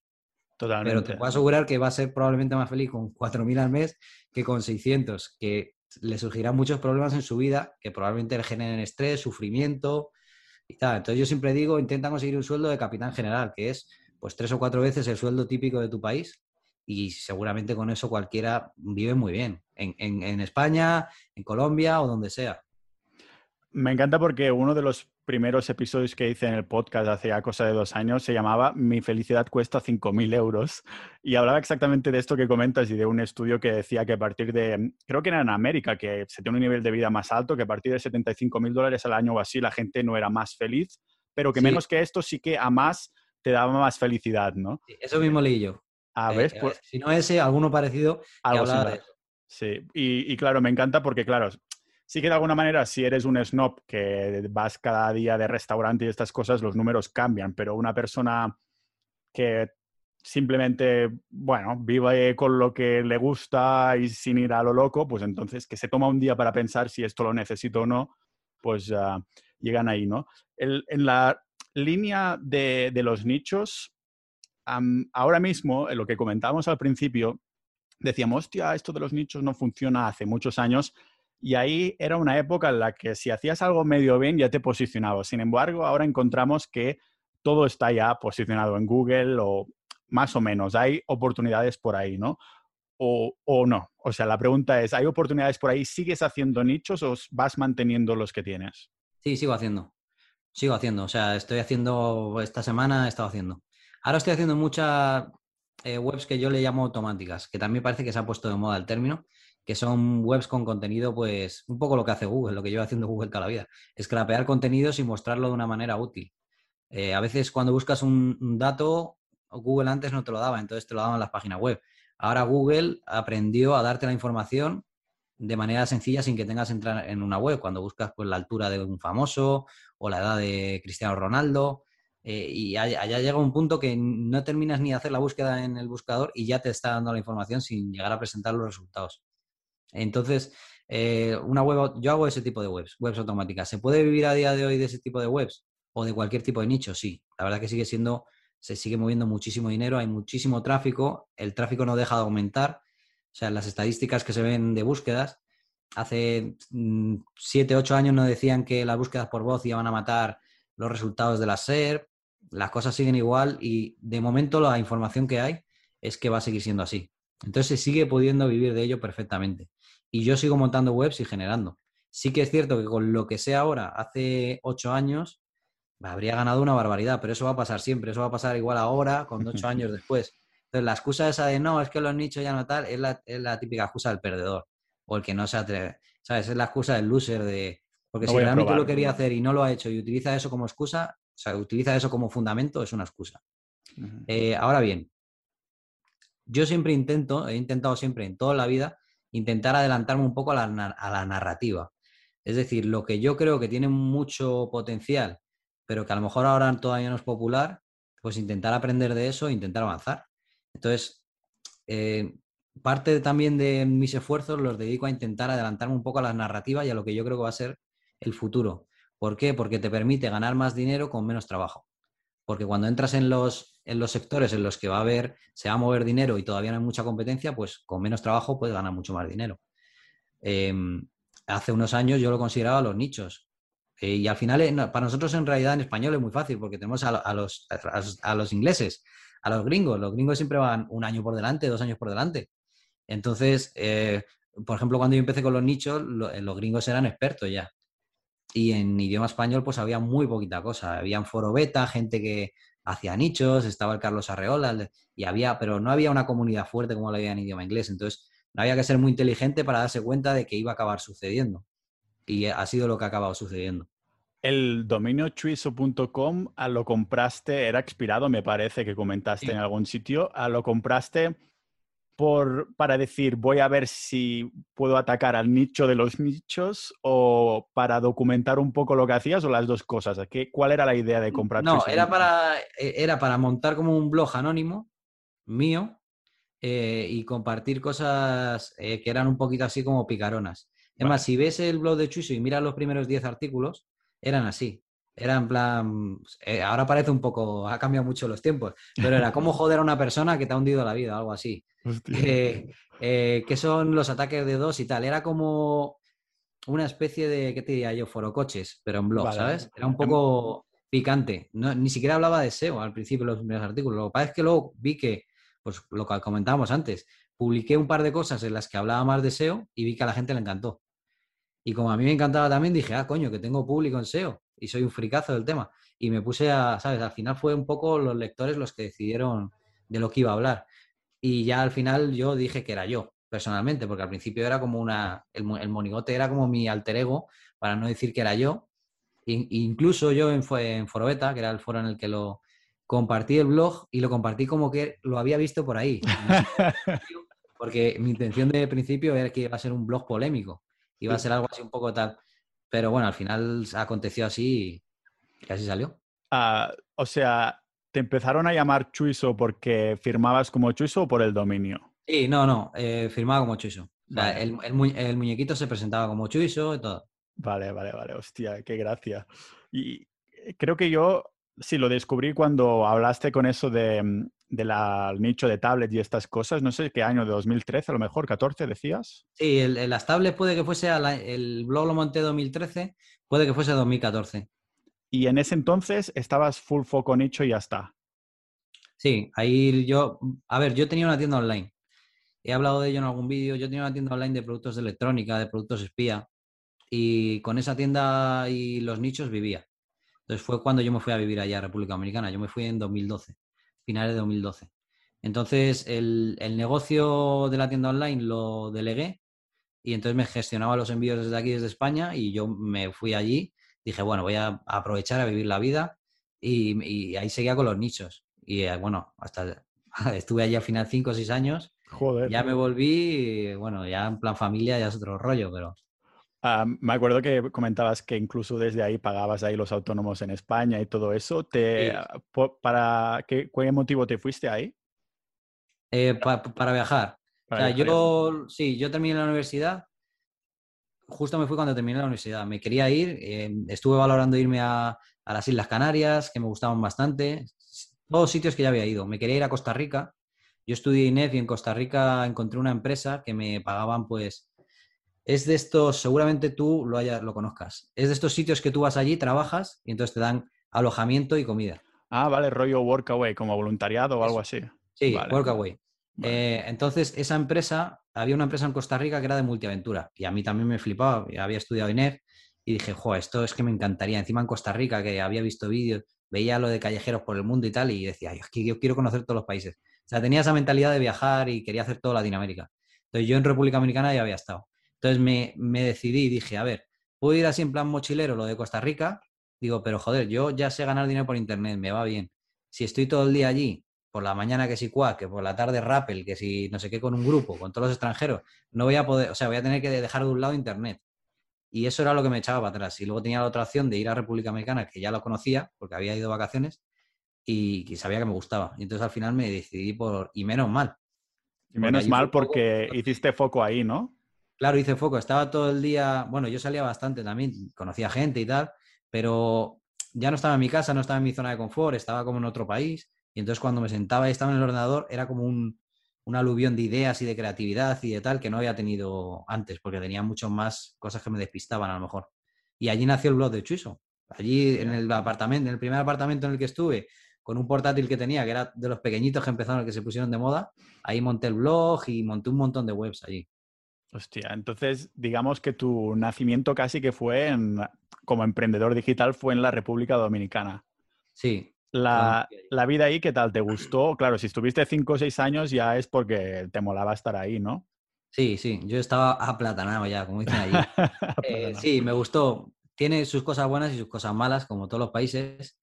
Totalmente. Pero te puedo asegurar que va a ser probablemente más feliz con 4.000 al mes que con 600, que le surgirán muchos problemas en su vida que probablemente le generen estrés, sufrimiento y tal. Entonces yo siempre digo, intenta conseguir un sueldo de capitán general, que es pues tres o cuatro veces el sueldo típico de tu país y seguramente con eso cualquiera vive muy bien, en, en España, en Colombia o donde sea. Me encanta porque uno de los primeros episodios que hice en el podcast hace ya cosa de dos años se llamaba Mi felicidad cuesta 5.000 euros. Y hablaba exactamente de esto que comentas y de un estudio que decía que a partir de, creo que era en América, que se tiene un nivel de vida más alto, que a partir de 75.000 dólares al año o así la gente no era más feliz, pero que menos que esto sí que a más te daba más felicidad, ¿no? eso mismo leí yo. A ver, eh, pues, si no ese, alguno parecido algo Sí, y, y, claro, me encanta porque, claro, sí que de alguna manera, si eres un snob que vas cada día de restaurante y estas cosas, los números cambian, pero una persona que simplemente, bueno, vive con lo que le gusta y sin ir a lo loco, pues entonces que se toma un día para pensar si esto lo necesito o no, pues ah, llegan ahí, ¿no? en la línea de, los nichos, ahora mismo, en lo que comentábamos al principio, decíamos, hostia, esto de los nichos no funciona hace muchos años. Y ahí era una época en la que si hacías algo medio bien ya te posicionabas. Sin embargo, ahora encontramos que todo está ya posicionado en Google o más o menos. Hay oportunidades por ahí, ¿no? O, o, no. O sea, la pregunta es, ¿hay oportunidades por ahí? ¿Sigues haciendo nichos o vas manteniendo los que tienes? Sí, sigo haciendo. Sigo haciendo. O sea, estoy haciendo, esta semana he estado haciendo. Ahora estoy haciendo muchas eh, webs que yo le llamo automáticas, que también parece que se ha puesto de moda el término, que son webs con contenido, pues un poco lo que hace Google, lo que lleva haciendo Google toda la vida, escrapear contenidos y mostrarlo de una manera útil. Eh, a veces cuando buscas un, dato, Google antes no te lo daba, entonces te lo daban las páginas web. Ahora Google aprendió a darte la información de manera sencilla sin que tengas que entrar en una web. Cuando buscas pues, la altura de un famoso o la edad de Cristiano Ronaldo, eh, y allá, llega un punto que no terminas ni de hacer la búsqueda en el buscador y ya te está dando la información sin llegar a presentar los resultados. Entonces, eh, una web, yo hago ese tipo de webs, webs automáticas. ¿Se puede vivir a día de hoy de ese tipo de webs o de cualquier tipo de nicho? Sí, la verdad que sigue siendo, se sigue moviendo muchísimo dinero, hay muchísimo tráfico, el tráfico no deja de aumentar. O sea, las estadísticas que se ven de búsquedas, hace 7, mm, 8 años no decían que las búsquedas por voz iban a matar los resultados de la SERP, las cosas siguen igual y de momento la información que hay es que va a seguir siendo así. Entonces se sigue pudiendo vivir de ello perfectamente. Y yo sigo montando webs y generando. Sí que es cierto que con lo que sé ahora, hace ocho años, habría ganado una barbaridad, pero eso va a pasar siempre, eso va a pasar igual ahora, con ocho años después. Entonces la excusa esa de no, es que los nichos ya no tal, es la, es la típica excusa del perdedor o el que no se atreve. ¿Sabes? Es la excusa del loser de... Porque si realmente lo quería hacer y no lo ha hecho y utiliza eso como excusa, o sea, utiliza eso como fundamento, es una excusa. Eh, ahora bien, yo siempre intento, he intentado siempre en toda la vida, intentar adelantarme un poco a la, narrativa. Es decir, lo que yo creo que tiene mucho potencial, pero que a lo mejor ahora todavía no es popular, pues intentar aprender de eso e intentar avanzar. Entonces, eh, parte también de mis esfuerzos los dedico a intentar adelantarme un poco a la narrativa y a lo que yo creo que va a ser el futuro. ¿Por qué? Porque te permite ganar más dinero con menos trabajo. Porque cuando entras en los, en los sectores en los que va a haber, se va a mover dinero y todavía no hay mucha competencia, pues con menos trabajo puedes ganar mucho más dinero. Em, hace unos años yo lo consideraba los nichos. Eh, y al final, eh, para nosotros en realidad en español es muy fácil porque tenemos a, los, a, los, ingleses, a los gringos. Los gringos siempre van un año por delante, dos años por delante. Entonces, eh, por ejemplo, cuando yo empecé con los nichos, los gringos eran expertos ya y en idioma español pues había muy poquita cosa. Había un foro beta, gente que hacía nichos, estaba el Carlos Arreola, y había, pero no había una comunidad fuerte como la había en idioma inglés. Entonces, no había que ser muy inteligente para darse cuenta de que iba a acabar sucediendo. Y ha sido lo que ha acabado sucediendo. El dominio chuiso.com ah, lo compraste, era expirado, me parece que comentaste en algún sitio. Lo compraste por, para decir, voy a ver si puedo atacar al nicho de los nichos o para documentar un poco lo que hacías o las dos cosas? ¿Qué, ¿Cuál era la idea de comprar? No, era para, e, era para montar como un blog anónimo mío eh, y compartir cosas eh, que eran un poquito así como picaronas. Es más, si ves el blog de Chuiso y miras los primeros 10 artículos, eran así. Era en plan, eh, ahora parece un poco, ha cambiado mucho los tiempos, pero era como joder a una persona que te ha hundido la vida, algo así. Eh, eh, que son los ataques de dos y tal. Era como una especie de, ¿qué te diría yo? Forocoches, pero en blog, ¿sabes? Era un em poco picante. ni siquiera hablaba de SEO al principio de los primeros artículos. Lo que pasa es que luego vi que, pues lo que comentábamos antes, publiqué un par de cosas en las que hablaba más de SEO y vi que a la gente le encantó. Y como a mí me encantaba también, dije, ah, coño, que tengo público en SEO y soy un fricazo del tema. Y me puse a, ¿sabes? Al final fue un poco los lectores los que decidieron de lo que iba a hablar. Y ya al final yo dije que era yo, personalmente, porque al principio era como una, el, monigote era como mi alter ego, para no decir que era yo. incluso yo en, en Forobeta, que era el foro en el que lo compartí el blog y lo compartí como que lo había visto por ahí. porque mi intención de principio era que iba a ser un blog polémico, iba a ser algo así un poco tal. Pero bueno, al final aconteció así y así salió. Ah, o sea, ¿te empezaron a llamar Chuiso porque firmabas como Chuiso o por el dominio? Sí, no, no, eh, firmaba como Chuiso. el, muñequito se presentaba como Chuiso y todo. Vale, vale, vale, hostia, qué gracia. Y eh, creo que yo sí lo descubrí cuando hablaste con eso de, del nicho de tablet y estas cosas. No sé qué año, de 2013 a lo mejor, 14 decías. Sí, el, las tablets puede que fuese, el blog lo monté 2013, puede que fuese 2014. Y en ese entonces estabas full foco nicho y ya está. Sí, ahí yo, a ver, yo tenía una tienda online. He hablado de ello en algún vídeo. Yo tenía una tienda online de productos de electrónica, de productos espía. Y con esa tienda y los nichos vivía. Entonces fue cuando yo me fui a vivir allá a República Dominicana. Yo me fui en 2012, finales de 2012. Entonces el, el negocio de la tienda online lo delegué y entonces me gestionaba los envíos desde aquí, desde España, y yo me fui allí. Dije, bueno, voy a aprovechar a vivir la vida y, y ahí seguía con los nichos. Y eh, bueno, hasta estuve allí al final cinco o seis años. Joder. Ya me volví, bueno, ya en plan familia ya es otro rollo, pero... Ah, me acuerdo que comentabas que incluso desde ahí pagabas ahí los autónomos en España y todo eso. Te, ¿Para qué, qué, motivo te fuiste ahí? Eh, para viajar. o sea, yo, sí, yo terminé la universidad. Justo me fui cuando terminé la universidad. Me quería ir. Eh, estuve valorando irme a, a, las Islas Canarias, que me gustaban bastante todos sitios que ya había ido. Me quería ir a Costa Rica. Yo estudié INEF y en Costa Rica encontré una empresa que me pagaban, pues, es de estos, seguramente tú lo, hayas, lo conozcas, es de estos sitios que tú vas allí, trabajas y entonces te dan alojamiento y comida. Ah, vale, rollo Workaway, como voluntariado o algo así. Sí, Workaway. Eh, entonces, esa empresa, había una empresa en Costa Rica que era de multiaventura y a mí también me flipaba, había estudiado INEF y dije, jo, esto es que me encantaría. Encima en Costa Rica, que había visto vídeos, veía lo de callejeros por el mundo y tal, y decía, es que yo quiero conocer todos los países. O sea, tenía esa mentalidad de viajar y quería hacer toda Latinoamérica. Entonces yo en República Dominicana ya había estado. Entonces me, decidí y dije, a ver, puedo ir así en plan mochilero lo de Costa Rica, digo, pero joder, yo ya sé ganar dinero por internet, me va bien. Si estoy todo el día allí, por la mañana que si cuá, que por la tarde Rappel, que si no sé qué con un grupo, con todos los extranjeros, no voy a poder, o sea, voy a tener que dejar de un lado internet. Y eso era lo que me echaba para atrás. Y luego tenía la otra opción de ir a República Americana, que ya lo conocía, porque había ido de vacaciones y, sabía que me gustaba. Y entonces al final me decidí por... Y menos mal. Y menos mal porque hiciste foco ahí, ¿no? Claro, hice foco. Estaba todo el día... Bueno, yo salía bastante también, conocía gente y tal, pero ya no estaba en mi casa, no estaba en mi zona de confort, estaba como en otro país. Y entonces cuando me sentaba y estaba en el ordenador, era como un, un aluvión de ideas y de creatividad y de tal que no había tenido antes, porque tenía mucho más cosas que me despistaban a lo mejor. Y allí nació el blog de Chuiso. Allí en el apartamento, en el primer apartamento en el que estuve, con un portátil que tenía, que era de los pequeñitos que empezaron, que se pusieron de moda, ahí monté el blog y monté un montón de webs allí. Hostia, entonces digamos que tu nacimiento casi que fue en, como emprendedor digital fue en la República Dominicana. Sí, la, vida ahí, ¿qué tal? ¿Te gustó? Claro, si estuviste cinco o seis años ya es porque te molaba estar ahí, ¿no? Sí, sí, yo estaba aplatanado ya, como dicen allí. Eh, sí, me gustó. Tiene sus cosas buenas y sus cosas malas, como todos los países.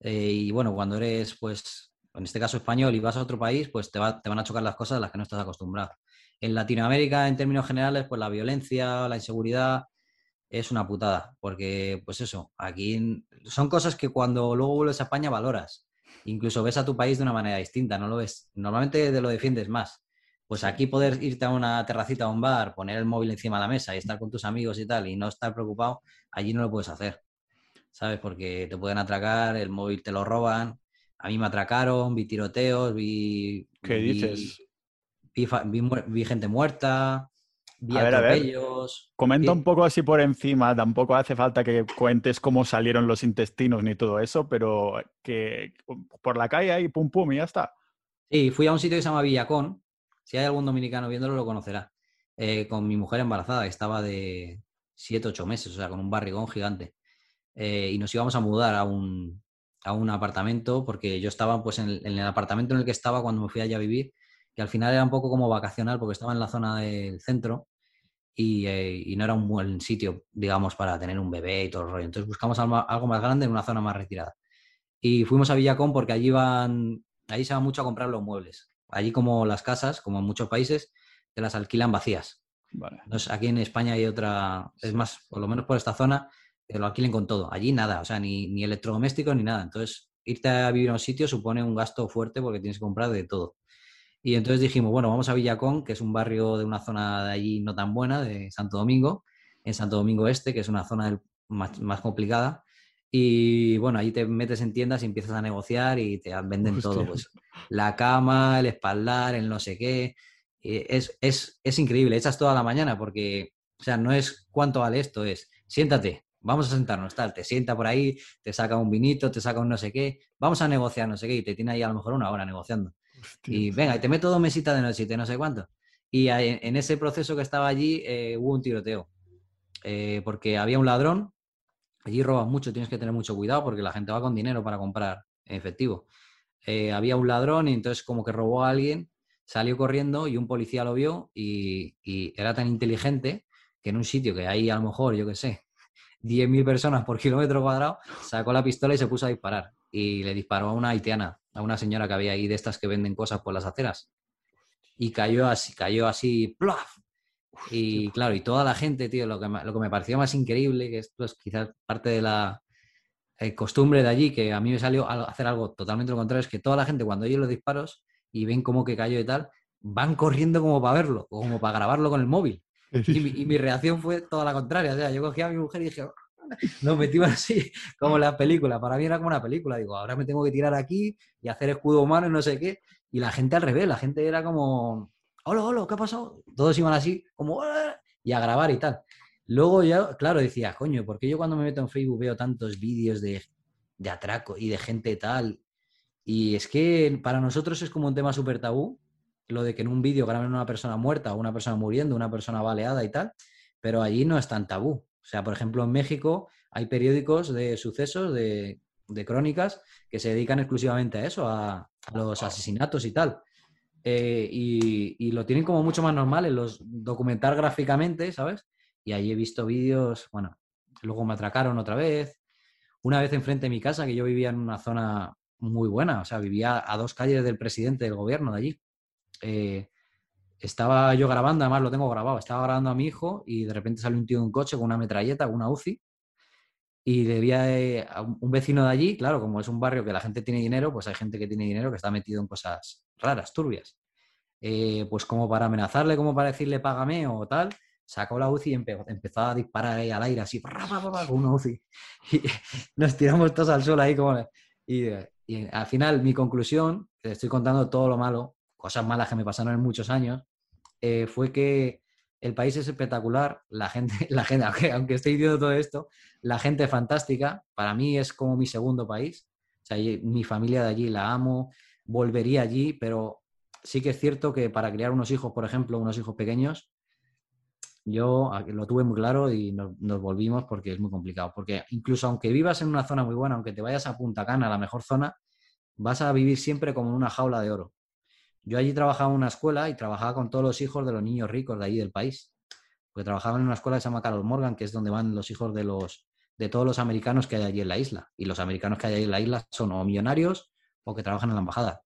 Eh, y bueno, cuando eres, pues, en este caso español y vas a otro país, pues te, te van a chocar las cosas a las que no estás acostumbrado. En Latinoamérica, en términos generales, pues la violencia, la inseguridad, es una putada, porque pues eso, aquí son cosas que cuando luego vuelves a España valoras, incluso ves a tu país de una manera distinta, no lo ves, normalmente te lo defiendes más. Pues aquí poder irte a una terracita a un bar, poner el móvil encima de la mesa y estar con tus amigos y tal y no estar preocupado, allí no lo puedes hacer, ¿sabes? Porque te pueden atracar, el móvil te lo roban. A mí me atracaron, vi tiroteos, vi... ¿Qué dices? vi gente muerta, a ver, a ver. Comenta un poco así por encima, tampoco hace falta que cuentes cómo salieron los intestinos ni todo eso, pero que por la calle ahí, pum pum, y ya está. Sí, fui a un sitio que se llama Villacón. Si hay algún dominicano viéndolo, lo conocerá. Eh, con mi mujer embarazada, estaba de 7, 8 meses, o sea, con un barrigón gigante. Eh, y nos íbamos a mudar a un, a un apartamento, porque yo estaba pues en el, en el, apartamento en el que estaba cuando me fui allá a vivir, que al final era un poco como vacacional, porque estaba en la zona del centro eh, y, no era un buen sitio, digamos, para tener un bebé y todo el rollo. Entonces buscamos algo, más grande en una zona más retirada. Y fuimos a Villacón porque allí van, allí se va mucho a comprar los muebles. Allí como las casas, como en muchos países, te las alquilan vacías. Entonces aquí en España hay otra, es más, por lo menos por esta zona, te lo alquilen con todo. Allí nada, o sea, ni, ni electrodomésticos ni nada. Entonces irte a vivir a un sitio supone un gasto fuerte porque tienes que comprar de todo. Y entonces dijimos, bueno, vamos a Villacón, que es un barrio de una zona de allí no tan buena, de Santo Domingo, en Santo Domingo Este, que es una zona más, más, complicada. Y bueno, ahí te metes en tiendas y empiezas a negociar y te venden todo, pues la cama, el espaldar, el no sé qué. Es, es, es increíble, echas toda la mañana porque, o sea, no es cuánto vale esto, es siéntate, vamos a sentarnos, tal, te sienta por ahí, te saca un vinito, te saca un no sé qué, vamos a negociar no sé qué, y te tiene ahí a lo mejor una hora negociando. Y venga, te meto dos mesitas de noche y te no sé cuánto. Y en ese proceso que estaba allí eh, hubo un tiroteo, eh, porque había un ladrón, allí roban mucho, tienes que tener mucho cuidado porque la gente va con dinero para comprar en efectivo. Eh, había un ladrón y entonces como que robó a alguien, salió corriendo y un policía lo vio y, y era tan inteligente que en un sitio que hay a lo mejor, yo qué sé, 10.000 personas por kilómetro cuadrado, sacó la pistola y se puso a disparar. Y le disparó a una haitiana, a una señora que había ahí de estas que venden cosas por las aceras. Y cayó así, cayó así, ¡plaf! Y claro, y toda la gente, tío, lo que, me, lo que me pareció más increíble, que esto es quizás parte de la eh, costumbre de allí, que a mí me salió a hacer algo totalmente lo contrario, es que toda la gente cuando oye los disparos y ven cómo que cayó y tal, van corriendo como para verlo, o como para grabarlo con el móvil. Y mi, reacción fue toda la contraria. O sea, yo cogí a mi mujer y dije, nos metimos así, como la película. Para mí era como una película. Digo, ahora me tengo que tirar aquí y hacer escudo humano y no sé qué. Y la gente al revés, la gente era como, hola, hola, ¿qué ha pasado? Todos iban así, como, y a grabar y tal. Luego ya, claro, decía, coño, porque yo cuando me meto en Facebook veo tantos vídeos de, de atraco y de gente tal? Y es que para nosotros es como un tema súper tabú, lo de que en un vídeo graben una persona muerta o una persona muriendo, una persona baleada y tal, pero allí no es tan tabú. O sea, por ejemplo, en México hay periódicos de sucesos, de, crónicas, que se dedican exclusivamente a eso, a, los asesinatos y tal. Eh, y, lo tienen como mucho más normal en los documentar gráficamente, ¿sabes? Y allí he visto vídeos, bueno, luego me atracaron otra vez. Una vez enfrente de mi casa, que yo vivía en una zona muy buena, o sea, vivía a dos calles del presidente del gobierno de allí. Eh, estaba yo grabando, además lo tengo grabado, estaba grabando a mi hijo y de repente salió un tío en un coche con una metralleta, una UCI, y debía a un vecino de allí, claro, como es un barrio que la gente tiene dinero, pues hay gente que tiene dinero que está metido en cosas raras, turbias. Eh, pues como para amenazarle, como para decirle págame o tal, sacó la UCI y empezó a disparar ahí al aire así, con una UCI. Y nos tiramos todos al suelo ahí como... Y, y al final mi conclusión, te estoy contando todo lo malo, cosas malas que me pasaron en muchos años, eh, fue que el país es espectacular, la gente, la gente aunque, aunque esté diciendo todo esto, la gente es fantástica, para mí es como mi segundo país, mi familia de allí la amo, volvería allí, pero sí que es cierto que para criar unos hijos, por ejemplo, unos hijos pequeños, yo lo tuve muy claro y nos, volvimos porque es muy complicado. Porque incluso aunque vivas en una zona muy buena, aunque te vayas a Punta Cana, la mejor zona, vas a vivir siempre como en una jaula de oro. Yo allí trabajaba en una escuela y trabajaba con todos los hijos de los niños ricos de allí del país. Porque trabajaba en una escuela que se llama Carol Morgan, que es donde van los hijos de los de todos los americanos que hay allí en la isla. Y los americanos que hay allí en la isla son o millonarios o que trabajan en la embajada.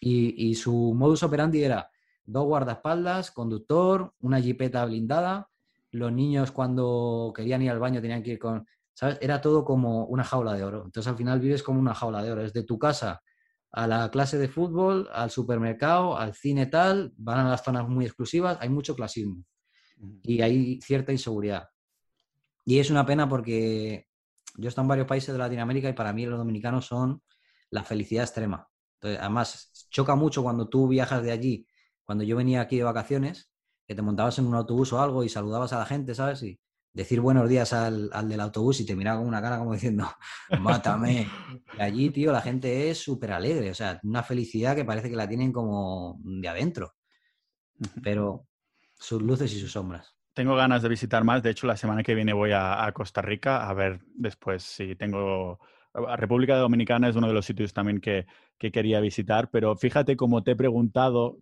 Y, su modus operandi era dos guardaespaldas, conductor, una jipeta blindada. Los niños cuando querían ir al baño tenían que ir con... ¿Sabes? Era todo como una jaula de oro. Entonces al final vives como una jaula de oro. Es de tu casa a la clase de fútbol, al supermercado, al cine tal, van a las zonas muy exclusivas, hay mucho clasismo y hay cierta inseguridad. Y es una pena porque yo he estado en varios países de Latinoamérica y para mí los dominicanos son la felicidad extrema. además, choca mucho cuando tú viajas de allí, cuando yo venía aquí de vacaciones, que te montabas en un autobús o algo y saludabas a la gente, ¿sabes? Y, decir buenos días al, del autobús y te miraba con una cara como diciendo, mátame. Y allí, tío, la gente es súper alegre, o sea, una felicidad que parece que la tienen como de adentro. Pero sus luces y sus sombras. Tengo ganas de visitar más, de hecho la semana que viene voy a Costa Rica a ver después si tengo República Dominicana es uno de los sitios también que, quería visitar, pero fíjate cómo te he preguntado,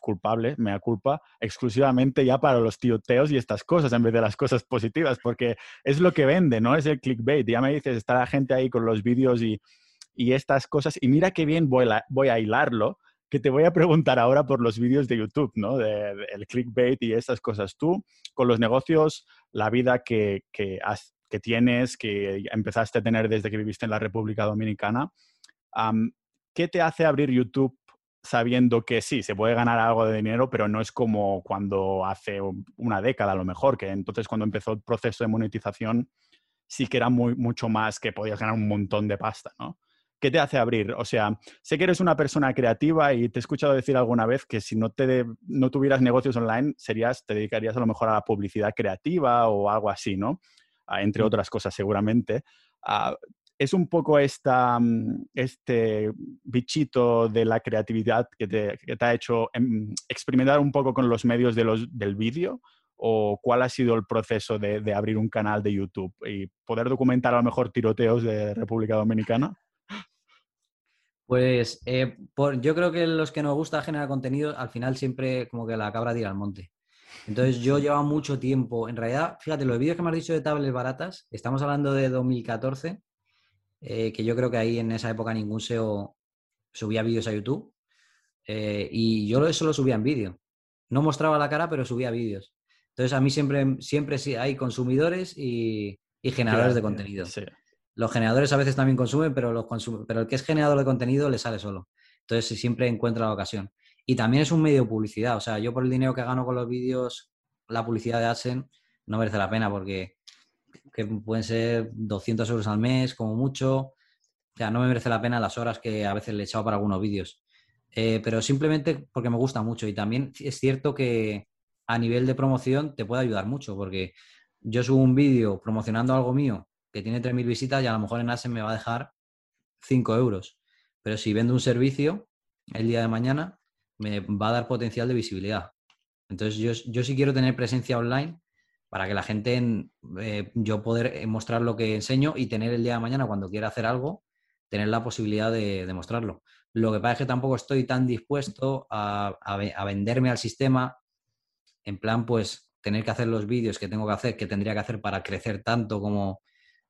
culpable, me da culpa, exclusivamente ya para los tioteos y estas cosas en vez de las cosas positivas, porque es lo que vende, ¿no? Es el clickbait. Ya me dices, está la gente ahí con los vídeos y, estas cosas, y mira qué bien voy a, voy a hilarlo, que te voy a preguntar ahora por los vídeos de YouTube, ¿no? De, el clickbait y estas cosas. Tú, con los negocios, la vida que, que has que tienes, que empezaste a tener desde que viviste en la República Dominicana. ¿Qué te hace abrir YouTube sabiendo que sí, se puede ganar algo de dinero, pero no es como cuando hace una década a lo mejor, que entonces cuando empezó el proceso de monetización sí que era muy, mucho más que podías ganar un montón de pasta, ¿no? ¿Qué te hace abrir? O sea, sé que eres una persona creativa y te he escuchado decir alguna vez que si no, te no tuvieras negocios online, serías, te dedicarías a lo mejor a la publicidad creativa o algo así, ¿no? Entre otras cosas, seguramente. Ah, es un poco esta, mm, este bichito de la creatividad que te, ha hecho em, experimentar un poco con los medios de los, del vídeo o cuál ha sido el proceso de, de, abrir un canal de YouTube y poder documentar a lo mejor tiroteos de República Dominicana? Pues eh, yo creo que los que nos gusta generar contenido, al final siempre como que la cabra tira al monte. Entonces yo llevaba mucho tiempo, en realidad, fíjate, los vídeos que me has dicho de tablets baratas, estamos hablando de 2014, eh, que yo creo que ahí en esa época ningún SEO subía vídeos a YouTube. Eh, y yo eso lo subía en vídeo. No mostraba la cara, pero subía vídeos. Entonces a mí siempre, siempre hay consumidores y, generadores de contenido. Los generadores a veces también consumen, pero, los pero el que es generador de contenido le sale solo. Entonces siempre encuentra la ocasión. Y también es un medio de publicidad. O sea, yo por el dinero que gano con los vídeos, la publicidad de AdSense no merece la pena porque que pueden ser 200 euros al mes, como mucho. O sea, no me merece la pena las horas que a veces le he echado para algunos vídeos. Eh, pero simplemente porque me gusta mucho. Y también es cierto que a nivel de promoción te puede ayudar mucho, porque yo subo un vídeo promocionando algo mío que tiene 3.000 visitas y a lo mejor en ASEN me va a dejar 5 euros. Pero si vendo un servicio el día de mañana, me va a dar potencial de visibilidad. Entonces yo, yo sí quiero tener presencia online para que la gente, eh, yo poder eh, mostrar lo que enseño y tener el día de mañana cuando quiera hacer algo, tener la posibilidad de, mostrarlo. Lo que pasa es que tampoco estoy tan dispuesto a, venderme al sistema, en plan, pues tener que hacer los vídeos que tengo que hacer, que tendría que hacer para crecer tanto como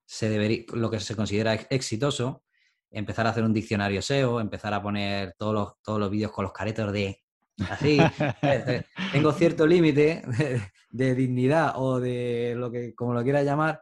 se debería, lo que se considera exitoso, empezar a hacer un diccionario SEO, empezar a poner todos los, todos los vídeos con los caretos de Así, tengo cierto límite de, dignidad o de lo que, como lo quiera llamar,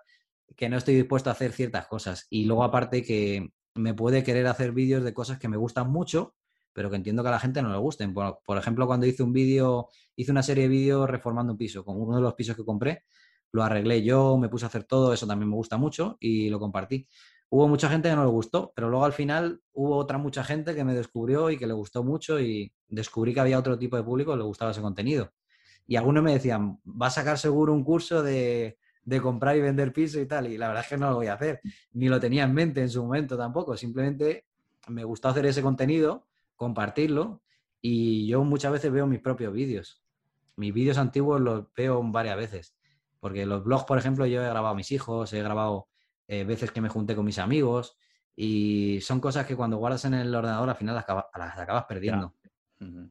que no estoy dispuesto a hacer ciertas cosas. Y luego aparte que me puede querer hacer vídeos de cosas que me gustan mucho, pero que entiendo que a la gente no le gusten. Por, por ejemplo, cuando hice un vídeo, hice una serie de vídeos reformando un piso, con uno de los pisos que compré, lo arreglé yo, me puse a hacer todo, eso también me gusta mucho y lo compartí. Hubo mucha gente que no le gustó, pero luego al final hubo otra mucha gente que me descubrió y que le gustó mucho y descubrí que había otro tipo de público que le gustaba ese contenido. Y algunos me decían, va a sacar seguro un curso de, comprar y vender piso y tal. Y la verdad es que no lo voy a hacer. Ni lo tenía en mente en su momento tampoco. Simplemente me gustó hacer ese contenido, compartirlo. Y yo muchas veces veo mis propios vídeos. Mis vídeos antiguos los veo varias veces. Porque los blogs, por ejemplo, yo he grabado a mis hijos, he grabado eh, veces que me junté con mis amigos y son cosas que cuando guardas en el ordenador al final las, acabas, perdiendo.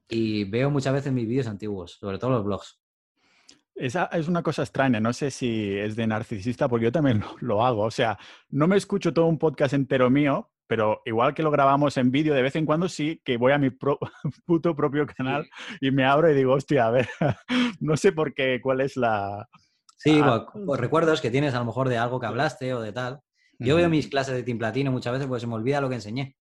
Y veo muchas veces mis vídeos antiguos, sobre todo los blogs. Esa es una cosa extraña, no sé si es de narcisista, porque yo también lo, hago. O sea, no me escucho todo un podcast entero mío, pero igual que lo grabamos en vídeo, de vez en cuando sí que voy a mi puto propio canal y me abro y digo, hostia, a ver, no sé por qué, cuál es la, Sí, ah, pues, recuerdos que tienes a lo mejor de algo que hablaste o de tal. Yo veo mis clases de Team Platino muchas veces porque se me olvida lo que enseñé.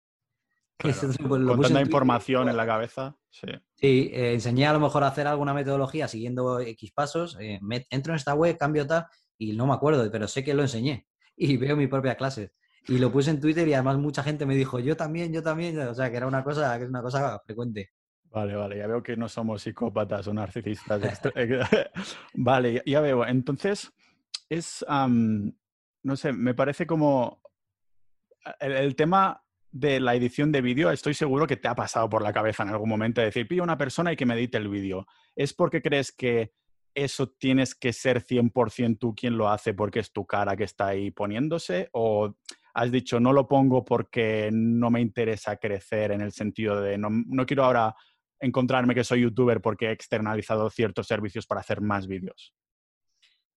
Con tanta información en la cabeza. Sí, sí eh, enseñé a lo mejor a hacer alguna metodología siguiendo X pasos. Eh, entro en esta web, cambio tal, y no me acuerdo, pero sé que lo enseñé. Y veo mi propia clase. Y lo puse en Twitter y además mucha gente me dijo, yo también, yo también. O sea, que era una cosa, que es una cosa frecuente. Vale, vale, ya veo que no somos psicópatas o narcisistas. vale, ya veo. Entonces, es, no sé, me parece como el, tema de la edición de vídeo, estoy seguro que te ha pasado por la cabeza en algún momento de decir, pillo una persona y que me edite el vídeo. ¿Es porque crees que eso tienes que ser 100% tú quien lo hace porque es tu cara que está ahí poniéndose? ¿O has dicho, no lo pongo porque no me interesa crecer en el sentido de, no, no quiero ahora encontrarme que soy youtuber porque he externalizado ciertos servicios para hacer más vídeos.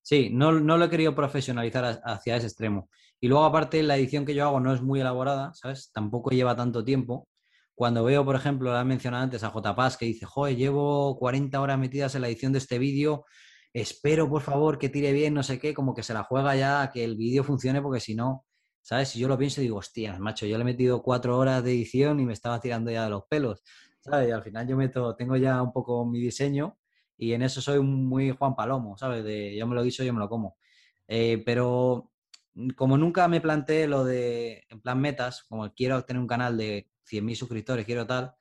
Sí, no, no lo he querido profesionalizar hacia ese extremo. Y luego, aparte, la edición que yo hago no es muy elaborada, ¿sabes? Tampoco lleva tanto tiempo. Cuando veo, por ejemplo, la mencionado antes a JPAS, que dice, joder, llevo 40 horas metidas en la edición de este vídeo, espero, por favor, que tire bien, no sé qué, como que se la juega ya que el vídeo funcione, porque si no, ¿sabes? Si yo lo pienso, digo, hostia, macho, yo le he metido cuatro horas de edición y me estaba tirando ya de los pelos. ¿Sabes? Y al final yo meto, tengo ya un poco mi diseño y en eso soy muy Juan Palomo, ¿sabes? De yo me lo guiso, yo me lo como. Eh, pero como nunca me planteé lo de, en plan metas, como quiero tener un canal de 100.000 suscriptores, quiero tal,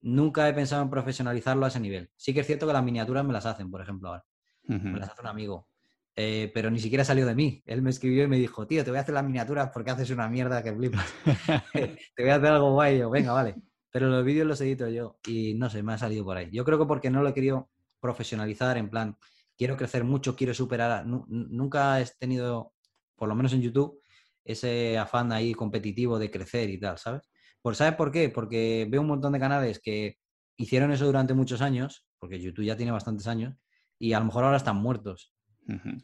nunca he pensado en profesionalizarlo a ese nivel. Sí que es cierto que las miniaturas me las hacen, por ejemplo, ahora. Me las hace un amigo. Eh, pero ni siquiera salió de mí. Él me escribió y me dijo, tío, te voy a hacer las miniaturas porque haces una mierda que flipas. te voy a hacer algo guay. Yo, venga, vale. Pero los vídeos los edito yo y no sé, me ha salido por ahí. Yo creo que porque no lo he querido profesionalizar, en plan, quiero crecer mucho, quiero superar. Nunca he tenido, por lo menos en YouTube, ese afán ahí competitivo de crecer y tal, ¿sabes? Por, ¿Sabes por qué? Porque veo un montón de canales que hicieron eso durante muchos años, porque YouTube ya tiene bastantes años, y a lo mejor ahora están muertos.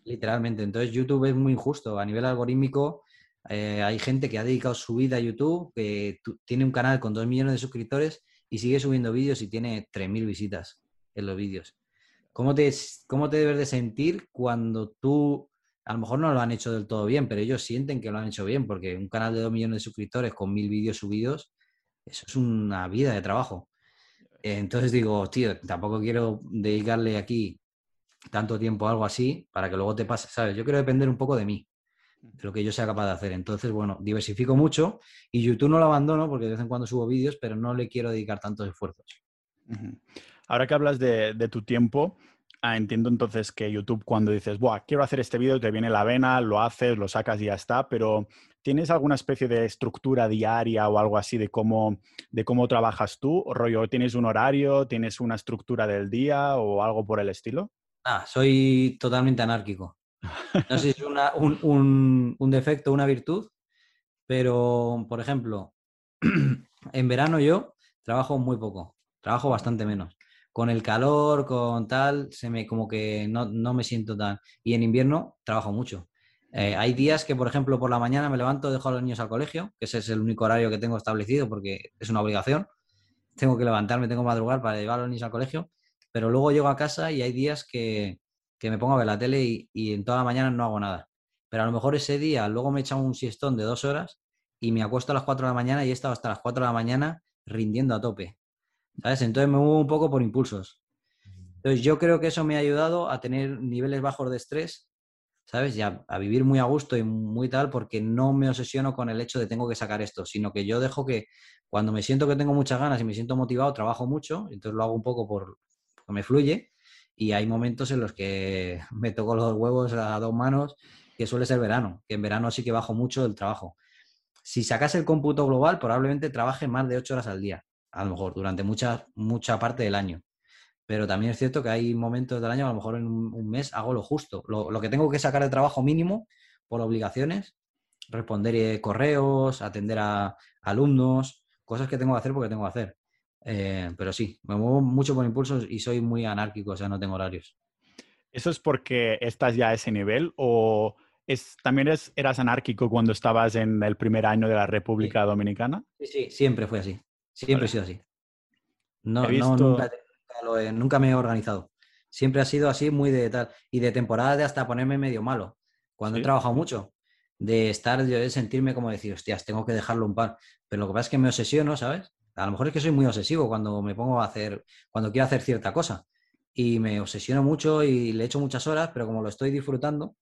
Literalmente. Entonces YouTube es muy injusto. A nivel algorítmico, eh, hay gente que ha dedicado su vida a YouTube, que tiene un canal con 2 millones de suscriptores y sigue subiendo vídeos y tiene 3.000 visitas en los vídeos. ¿Cómo te, ¿Cómo te debes de sentir cuando tú, a lo mejor no lo han hecho del todo bien, pero ellos sienten que lo han hecho bien? Porque un canal de 2 millones de suscriptores con 1.000 vídeos subidos, eso es una vida de trabajo. Entonces digo, tío, tampoco quiero dedicarle aquí tanto tiempo a algo así para que luego te pase, ¿sabes? Yo quiero depender un poco de mí, de lo que yo sea capaz de hacer. Entonces, bueno, diversifico mucho y YouTube no lo abandono porque de vez en cuando subo vídeos, pero no le quiero dedicar tantos esfuerzos. Ahora que hablas de, tu tiempo, ah, entiendo entonces que YouTube cuando dices, Buah, quiero hacer este vídeo, te viene la vena, lo haces, lo sacas y ya está, pero ¿tienes alguna especie de estructura diaria o algo así de cómo, de cómo trabajas tú? ¿O rollo, ¿tienes un horario, tienes una estructura del día o algo por el estilo? Ah, soy totalmente anárquico. No sé si es un, un, defecto una virtud, pero, por ejemplo, en verano yo trabajo muy poco, trabajo bastante menos. Con el calor, con tal, se me como que no, me siento tan... Y en invierno trabajo mucho. Eh, hay días que, por ejemplo, por la mañana me levanto, dejo a los niños al colegio, que ese es el único horario que tengo establecido porque es una obligación. Tengo que levantarme, tengo que madrugar para llevar a los niños al colegio pero luego llego a casa y hay días que, me pongo a ver la tele y, en toda la mañana no hago nada. Pero a lo mejor ese día luego me he echado un siestón de dos horas y me acuesto a las 4 de la mañana y he estado hasta las 4 de la mañana rindiendo a tope. ¿Sabes? Entonces me muevo un poco por impulsos. Entonces yo creo que eso me ha ayudado a tener niveles bajos de estrés, ¿sabes? Y a, a, vivir muy a gusto y muy tal, porque no me obsesiono con el hecho de tengo que sacar esto, sino que yo dejo que cuando me siento que tengo muchas ganas y me siento motivado, trabajo mucho, entonces lo hago un poco por, me fluye y hay momentos en los que me toco los huevos a dos manos, que suele ser verano, que en verano sí que bajo mucho el trabajo. Si sacas el cómputo global, probablemente trabaje más de ocho horas al día, a lo mejor, durante mucha, mucha parte del año. Pero también es cierto que hay momentos del año, a lo mejor en un, mes hago lo justo. Lo, lo, que tengo que sacar de trabajo mínimo por obligaciones, responder eh, correos, atender a alumnos, cosas que tengo que hacer porque tengo que hacer. Eh, pero sí, me muevo mucho por impulsos y soy muy anárquico, o sea, no tengo horarios. ¿Eso es porque estás ya a ese nivel o es, también eras anárquico cuando estabas en el primer año de la República Dominicana? Sí, sí, siempre fue así. Siempre he sido así. No, nunca, me he organizado. Siempre ha sido así, muy de tal. Y de temporada de hasta ponerme medio malo. Cuando he trabajado mucho. De estar, de sentirme como decir, hostias, tengo que dejarlo un par. Pero lo que pasa es que me obsesiono, ¿sabes? A lo mejor es que soy muy obsesivo cuando me pongo a hacer, cuando quiero hacer cierta cosa. Y me obsesiono mucho y le echo muchas horas, pero como lo estoy disfrutando,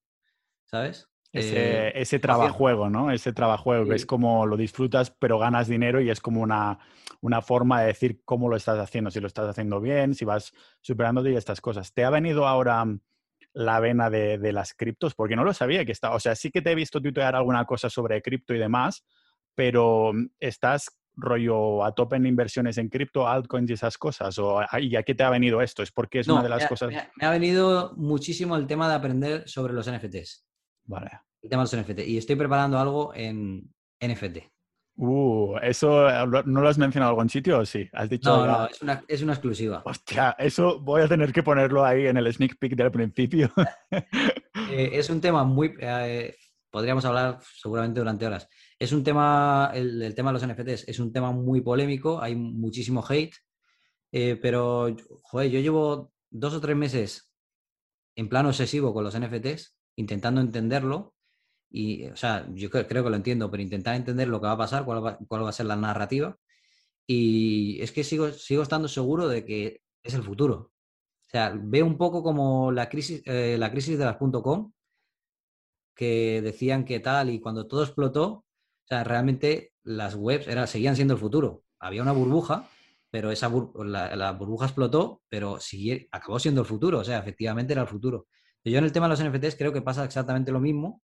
¿sabes? Ese, eh, ese trabajuego, ¿no? Ese trabajuego, que es como lo disfrutas, pero ganas dinero y es como una, una, forma de decir cómo lo estás haciendo, si lo estás haciendo bien, si vas superándote y estas cosas. ¿Te ha venido ahora la vena de, de las criptos? Porque no lo sabía que estaba. O sea, sí que te he visto tuitear alguna cosa sobre cripto y demás, pero estás rollo a tope en inversiones en cripto, altcoins y esas cosas? ¿O, ¿Y a qué te ha venido esto? ¿Es porque es una de las cosas...? Me ha, venido muchísimo el tema de aprender sobre los NFTs. Vale. El tema de los NFT. Y estoy preparando algo en NFT. Uh, ¿eso no lo has mencionado en algún sitio o sí? ¿Has dicho no, no, es una, es una, exclusiva. Hostia, eso voy a tener que ponerlo ahí en el sneak peek del principio. Eh, es un tema muy... Eh, podríamos hablar seguramente durante horas. Es un tema, el, tema de los NFTs es un tema muy polémico, hay muchísimo hate, eh, pero, joder, yo llevo dos o tres meses en plano obsesivo con los NFTs, intentando entenderlo, y, o sea, yo creo, que lo entiendo, pero intentar entender lo que va a pasar, cuál va, cuál va a ser la narrativa, Y es que sigo, sigo estando seguro de que es el futuro. O sea, veo un poco como la crisis, eh, la crisis de las .com, que decían que tal, y cuando todo explotó, o sea, realmente las webs era, seguían siendo el futuro. Había una burbuja, pero esa la, burbuja explotó, pero acabó siendo el futuro. O sea, efectivamente era el futuro. Yo en el tema de los NFTs creo que pasa exactamente lo mismo,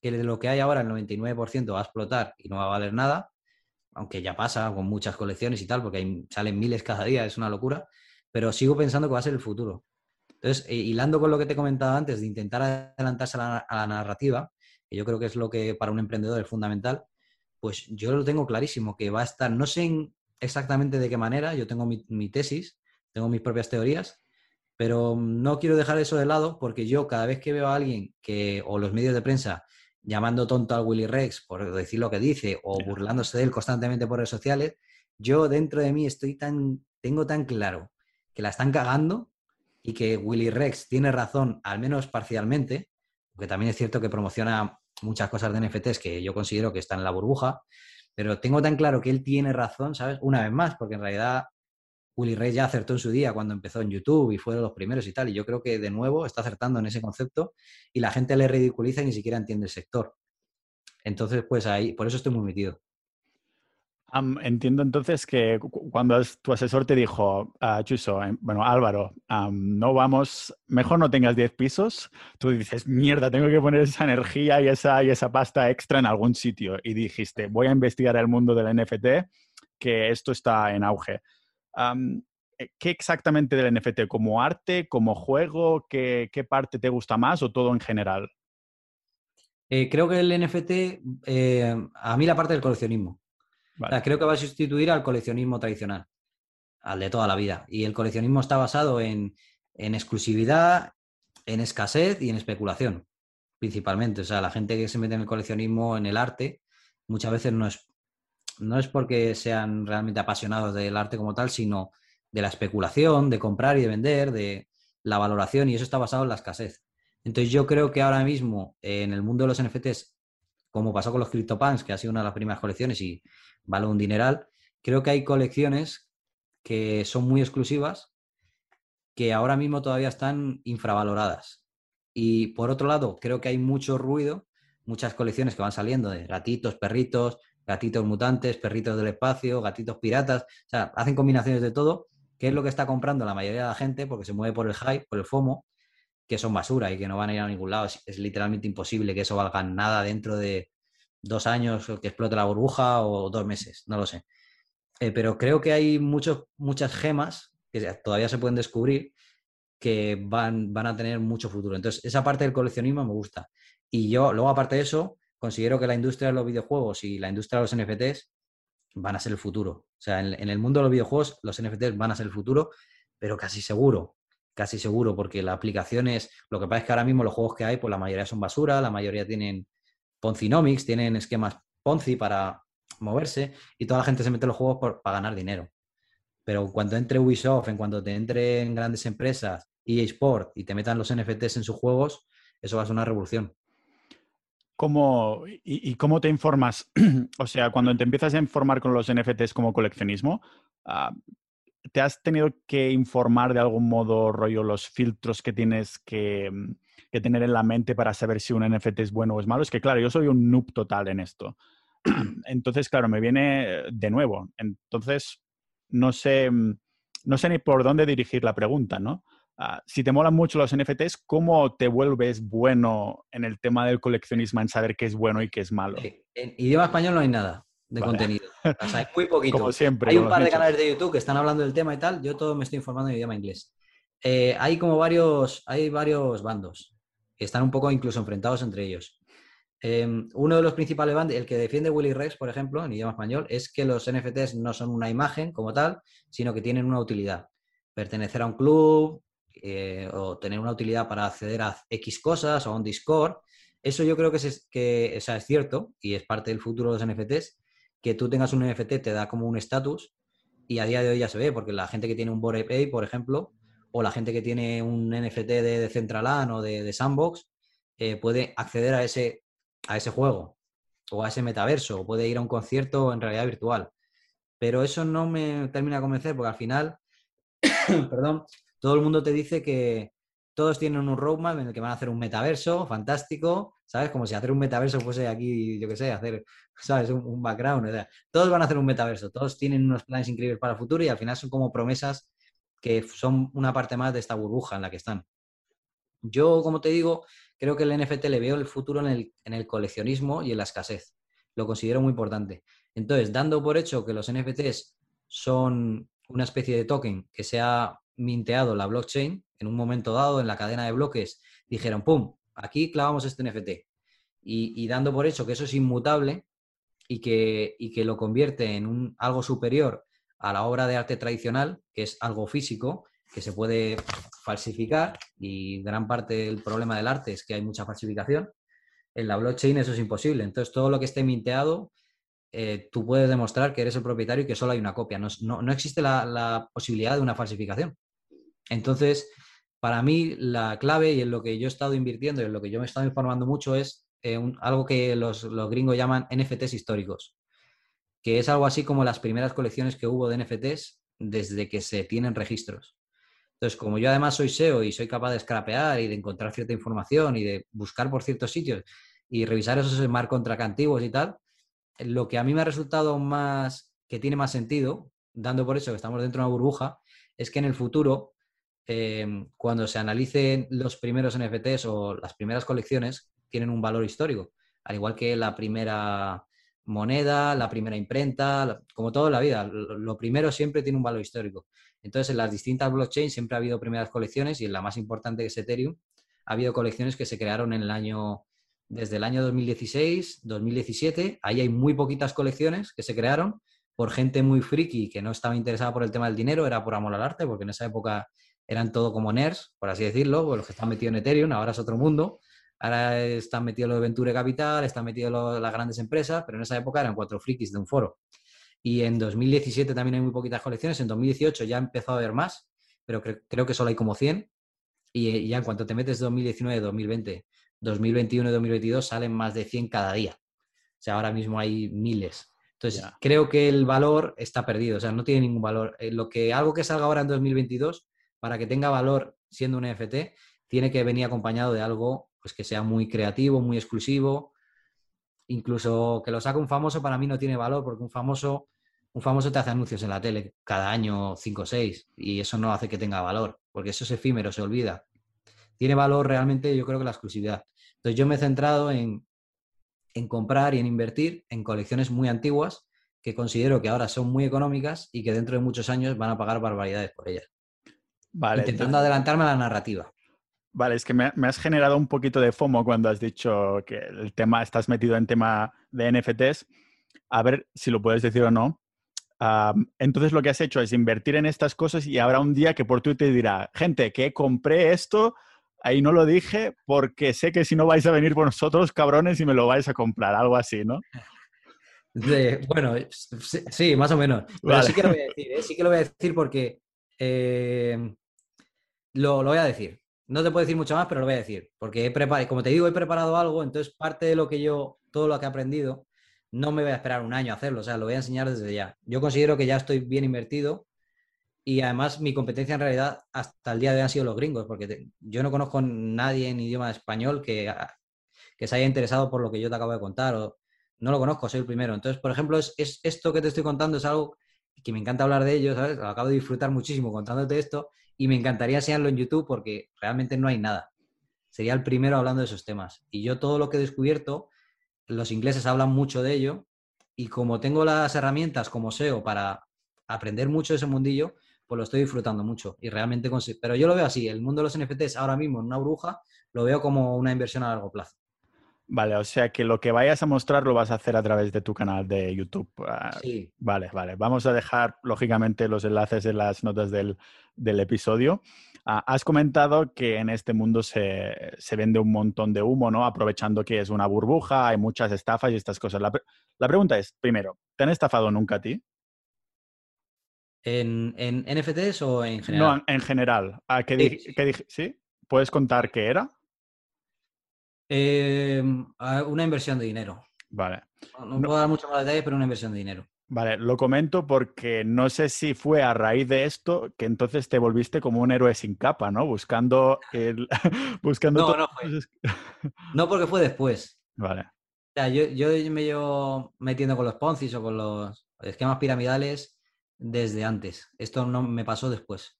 que de lo que hay ahora el 99% va a explotar y no va a valer nada, aunque ya pasa con muchas colecciones y tal, porque salen miles cada día, es una locura, pero sigo pensando que va a ser el futuro. Entonces, eh, hilando con lo que te he comentado antes, de intentar adelantarse a la, narrativa, que yo creo que es lo que para un emprendedor es fundamental, pues yo lo tengo clarísimo, que va a estar, no sé exactamente de qué manera, yo tengo mi, mi tesis, tengo mis propias teorías, pero no quiero dejar eso de lado porque yo cada vez que veo a alguien que, o los medios de prensa, llamando tonto al Willy Rex por decir lo que dice o burlándose de él constantemente por redes sociales, yo dentro de mí estoy tan, tengo tan claro que la están cagando y que Willy Rex tiene razón, al menos parcialmente, porque también es cierto que promociona muchas cosas de NFTs que yo considero que están en la burbuja, pero tengo tan claro que él tiene razón, ¿sabes? Una vez más, porque en realidad Willy Rex ya acertó en su día cuando empezó en YouTube y fue de los primeros y tal. Y yo creo que de nuevo está acertando en ese concepto y la gente le ridiculiza y ni siquiera entiende el sector. Entonces, pues ahí, por eso estoy muy metido. Entiendo entonces que cuando tu asesor te dijo, uh, Chuso, em, bueno, Álvaro, no vamos, mejor no tengas 10 pisos, tú dices, mierda, tengo que poner esa energía y esa, y esa pasta extra en algún sitio. Y dijiste, voy a investigar el mundo del NFT, que esto está en auge. Eh, ¿Qué exactamente del NFT? ¿Como arte? ¿Como juego? ¿Qué, parte te gusta más o todo en general? Eh, creo que el NFT, eh, a mí la parte del coleccionismo. Creo que va a sustituir al coleccionismo tradicional, al de toda la vida. Y el coleccionismo está basado en, en exclusividad, en escasez y en especulación, principalmente. O sea, la gente que se mete en el coleccionismo, en el arte, muchas veces no es no es porque sean realmente apasionados del arte como tal, sino de la especulación, de comprar y de vender, de la valoración, y eso está basado en la escasez. Entonces yo creo que ahora mismo en el mundo de los NFTs, como pasó con los CryptoPunks, que ha sido una de las primeras colecciones y vale un dineral, creo que hay colecciones que son muy exclusivas que ahora mismo todavía están infravaloradas. Y por otro lado, creo que hay mucho ruido, muchas colecciones que van saliendo de gatitos, perritos, gatitos mutantes, perritos del espacio, gatitos piratas, o sea, hacen combinaciones de todo, que es lo que está comprando la mayoría de la gente porque se mueve por el hype, por el FOMO, que son basura y que no van a ir a ningún lado. Es, literalmente imposible que eso valga nada dentro de dos años que explote la burbuja o dos meses, no lo sé. Eh, pero creo que hay muchos, muchas gemas que todavía se pueden descubrir que van, van a tener mucho futuro. Entonces, esa parte del coleccionismo me gusta. Y yo, luego, aparte de eso, considero que la industria de los videojuegos y la industria de los NFTs van a ser el futuro. O sea, en, el mundo de los videojuegos los NFTs van a ser el futuro, pero casi seguro, casi seguro, porque la aplicación es, lo que pasa es que ahora mismo los juegos que hay, pues la mayoría son basura, la mayoría tienen Ponzinomics, tienen esquemas Ponzi para moverse y toda la gente se mete en los juegos para ganar dinero. Pero cuando entre Ubisoft, en cuanto te entre en grandes empresas, EA Sport y te metan los NFTs en sus juegos, eso va a ser una revolución. ¿Cómo, y, cómo te informas? o sea, cuando te empiezas a informar con los NFTs como coleccionismo, ah, ¿te has tenido que informar de algún modo, rollo, los filtros que tienes que, tener en la mente para saber si un NFT es bueno o es malo? Es que, claro, yo soy un noob total en esto. Entonces, claro, me viene de nuevo. Entonces, no sé, no sé ni por dónde dirigir la pregunta, ¿no? Ah, si te molan mucho los NFTs, ¿cómo te vuelves bueno en el tema del coleccionismo, en saber qué es bueno y qué es malo? En idioma español no hay nada de contenido. O sea, hay muy poquito. Como siempre. Hay un par de canales de YouTube que están hablando del tema y tal. Yo todo me estoy informando en idioma inglés. Eh, hay como varios, hay varios bandos que están un poco incluso enfrentados entre ellos. Em, uno de los principales bandos, el que defiende Willy Rex, por ejemplo, en idioma español, es que los NFTs no son una imagen como tal, sino que tienen una utilidad. Pertenecer a un club, eh, o tener una utilidad para acceder a X cosas o a un Discord. Eso yo creo que es, que, es cierto y es parte del futuro de los NFTs. Que tú tengas un NFT te da como un estatus y a día de hoy ya se ve, porque la gente que tiene un Bored Pay, por ejemplo, o la gente que tiene un NFT de, de Centralan o de, Sandbox, eh, puede acceder a ese, a ese juego o a ese metaverso, o puede ir a un concierto en realidad virtual. pero eso no me termina de convencer porque al final, perdón, todo el mundo te dice que todos tienen un roadmap en el que van a hacer un metaverso fantástico, ¿sabes? Como si hacer un metaverso fuese aquí, yo qué sé, hacer, ¿sabes? Un, background. todos van a hacer un metaverso, todos tienen unos planes increíbles para el futuro y al final son como promesas que son una parte más de esta burbuja en la que están. Yo, como te digo, creo que el NFT le veo el futuro en el, en el coleccionismo y en la escasez. Lo considero muy importante. Entonces, dando por hecho que los NFTs son una especie de token que se ha minteado la blockchain, en un momento dado, en la cadena de bloques, dijeron, ¡pum!, aquí clavamos este NFT. Y, dando por hecho que eso es inmutable y que, y que lo convierte en un, algo superior a la obra de arte tradicional, que es algo físico, que se puede falsificar, y gran parte del problema del arte es que hay mucha falsificación, en la blockchain eso es imposible. Entonces, todo lo que esté minteado, eh, tú puedes demostrar que eres el propietario y que solo hay una copia. No, existe la, posibilidad de una falsificación. Entonces, para mí, la clave y en lo que yo he estado invirtiendo y en lo que yo me he estado informando mucho es eh, algo que los, los gringos llaman NFTs históricos, que es algo así como las primeras colecciones que hubo de NFTs desde que se tienen registros. Entonces, como yo además soy SEO y soy capaz de scrapear y de encontrar cierta información y de buscar por ciertos sitios y revisar esos smart contract antiguos y tal, lo que a mí me ha resultado más, que tiene más sentido, dando por eso que estamos dentro de una burbuja, es que en el futuro, em, cuando se analicen los primeros NFTs o las primeras colecciones, tienen un valor histórico, al igual que la primera moneda, la primera imprenta, como todo en la vida, lo primero siempre tiene un valor histórico. Entonces, en las distintas blockchains siempre ha habido primeras colecciones y en la más importante que es Ethereum, ha habido colecciones que se crearon en el año desde el año 2016, 2017. Ahí hay muy poquitas colecciones que se crearon por gente muy friki que no estaba interesada por el tema del dinero, era por amor al arte, porque en esa época eran todo como nerds, por así decirlo, los que están metidos en Ethereum, ahora es otro mundo. Ahora están metidos los de Venture Capital, están metidos las grandes empresas, pero en esa época eran cuatro frikis de un foro. Y en 2017 también hay muy poquitas colecciones, en 2018 ya empezó a haber más, pero creo que solo hay como 100. Y, ya en cuanto te metes 2019, 2020 2021 y 2022 salen más de 100 cada día. O sea, ahora mismo hay miles. Entonces, creo que el valor está perdido, o sea, no tiene ningún valor. Eh, lo que, algo que salga ahora en 2022, para que tenga valor siendo un NFT, tiene que venir acompañado de algo pues, que sea muy creativo, muy exclusivo. Incluso que lo saque un famoso para mí no tiene valor, porque un famoso, un famoso te hace anuncios en la tele cada año, 5 o 6, y eso no hace que tenga valor, porque eso es efímero, se olvida tiene valor realmente yo creo que la exclusividad. Entonces yo me he centrado en, comprar y en invertir en colecciones muy antiguas que considero que ahora son muy económicas y que dentro de muchos años van a pagar barbaridades por ellas. Vale, Intentando adelantarme a la narrativa. Vale, es que me, has generado un poquito de FOMO cuando has dicho que el tema, estás metido en tema de NFTs. A ver si lo puedes decir o no. entonces lo que has hecho es invertir en estas cosas y habrá un día que por Twitter dirá, gente, que compré esto ahí no lo dije porque sé que si no vais a venir por nosotros, cabrones, y me lo vais a comprar, algo así, ¿no? bueno, sí, más o menos. Pero sí que lo voy a decir, ¿eh? sí que lo voy a decir porque eh, lo, voy a decir. No te puedo decir mucho más, pero lo voy a decir. Porque he preparado, como te digo, he preparado algo, entonces parte de lo que yo, todo lo que he aprendido, no me voy a esperar un año a hacerlo, o sea, lo voy a enseñar desde ya. Yo considero que ya estoy bien invertido y además mi competencia en realidad hasta el día de hoy han sido los gringos, porque yo no conozco a nadie en idioma español que, que se haya interesado por lo que yo te acabo de contar, o no lo conozco, soy el primero. Entonces, por ejemplo, es, esto que te estoy contando es algo que me encanta hablar de ello, ¿sabes? Lo acabo de disfrutar muchísimo contándote esto y me encantaría enseñarlo en YouTube porque realmente no hay nada. Sería el primero hablando de esos temas. Y yo todo lo que he descubierto, los ingleses hablan mucho de ello y como tengo las herramientas como SEO para aprender mucho de ese mundillo, pues lo estoy disfrutando mucho y realmente Pero yo lo veo así, el mundo de los NFTs ahora mismo en una bruja lo veo como una inversión a largo plazo. Vale, o sea que lo que vayas a mostrar lo vas a hacer a través de tu canal de YouTube. Ah, sí. Vale, vale. Vamos a dejar, lógicamente, los enlaces en las notas del, episodio. Ah, has comentado que en este mundo se, vende un montón de humo, ¿no? Aprovechando que es una burbuja, hay muchas estafas y estas cosas. La, la pregunta es, primero, ¿te han estafado nunca a ti? ¿En, NFTs o en general? No, en general. Ah, ¿qué, sí, ¿Puedes contar qué era? Em, una inversión de dinero. Vale. No, puedo dar mucho más detalles, pero una inversión de dinero. Vale, lo comento porque no sé si fue a raíz de esto que entonces te volviste como un héroe sin capa, ¿no? Buscando el... buscando no, no fue. no, porque fue después. Vale. O sea, yo, yo me llevo metiendo con los Poncis o con los esquemas piramidales desde antes. Esto no me pasó después.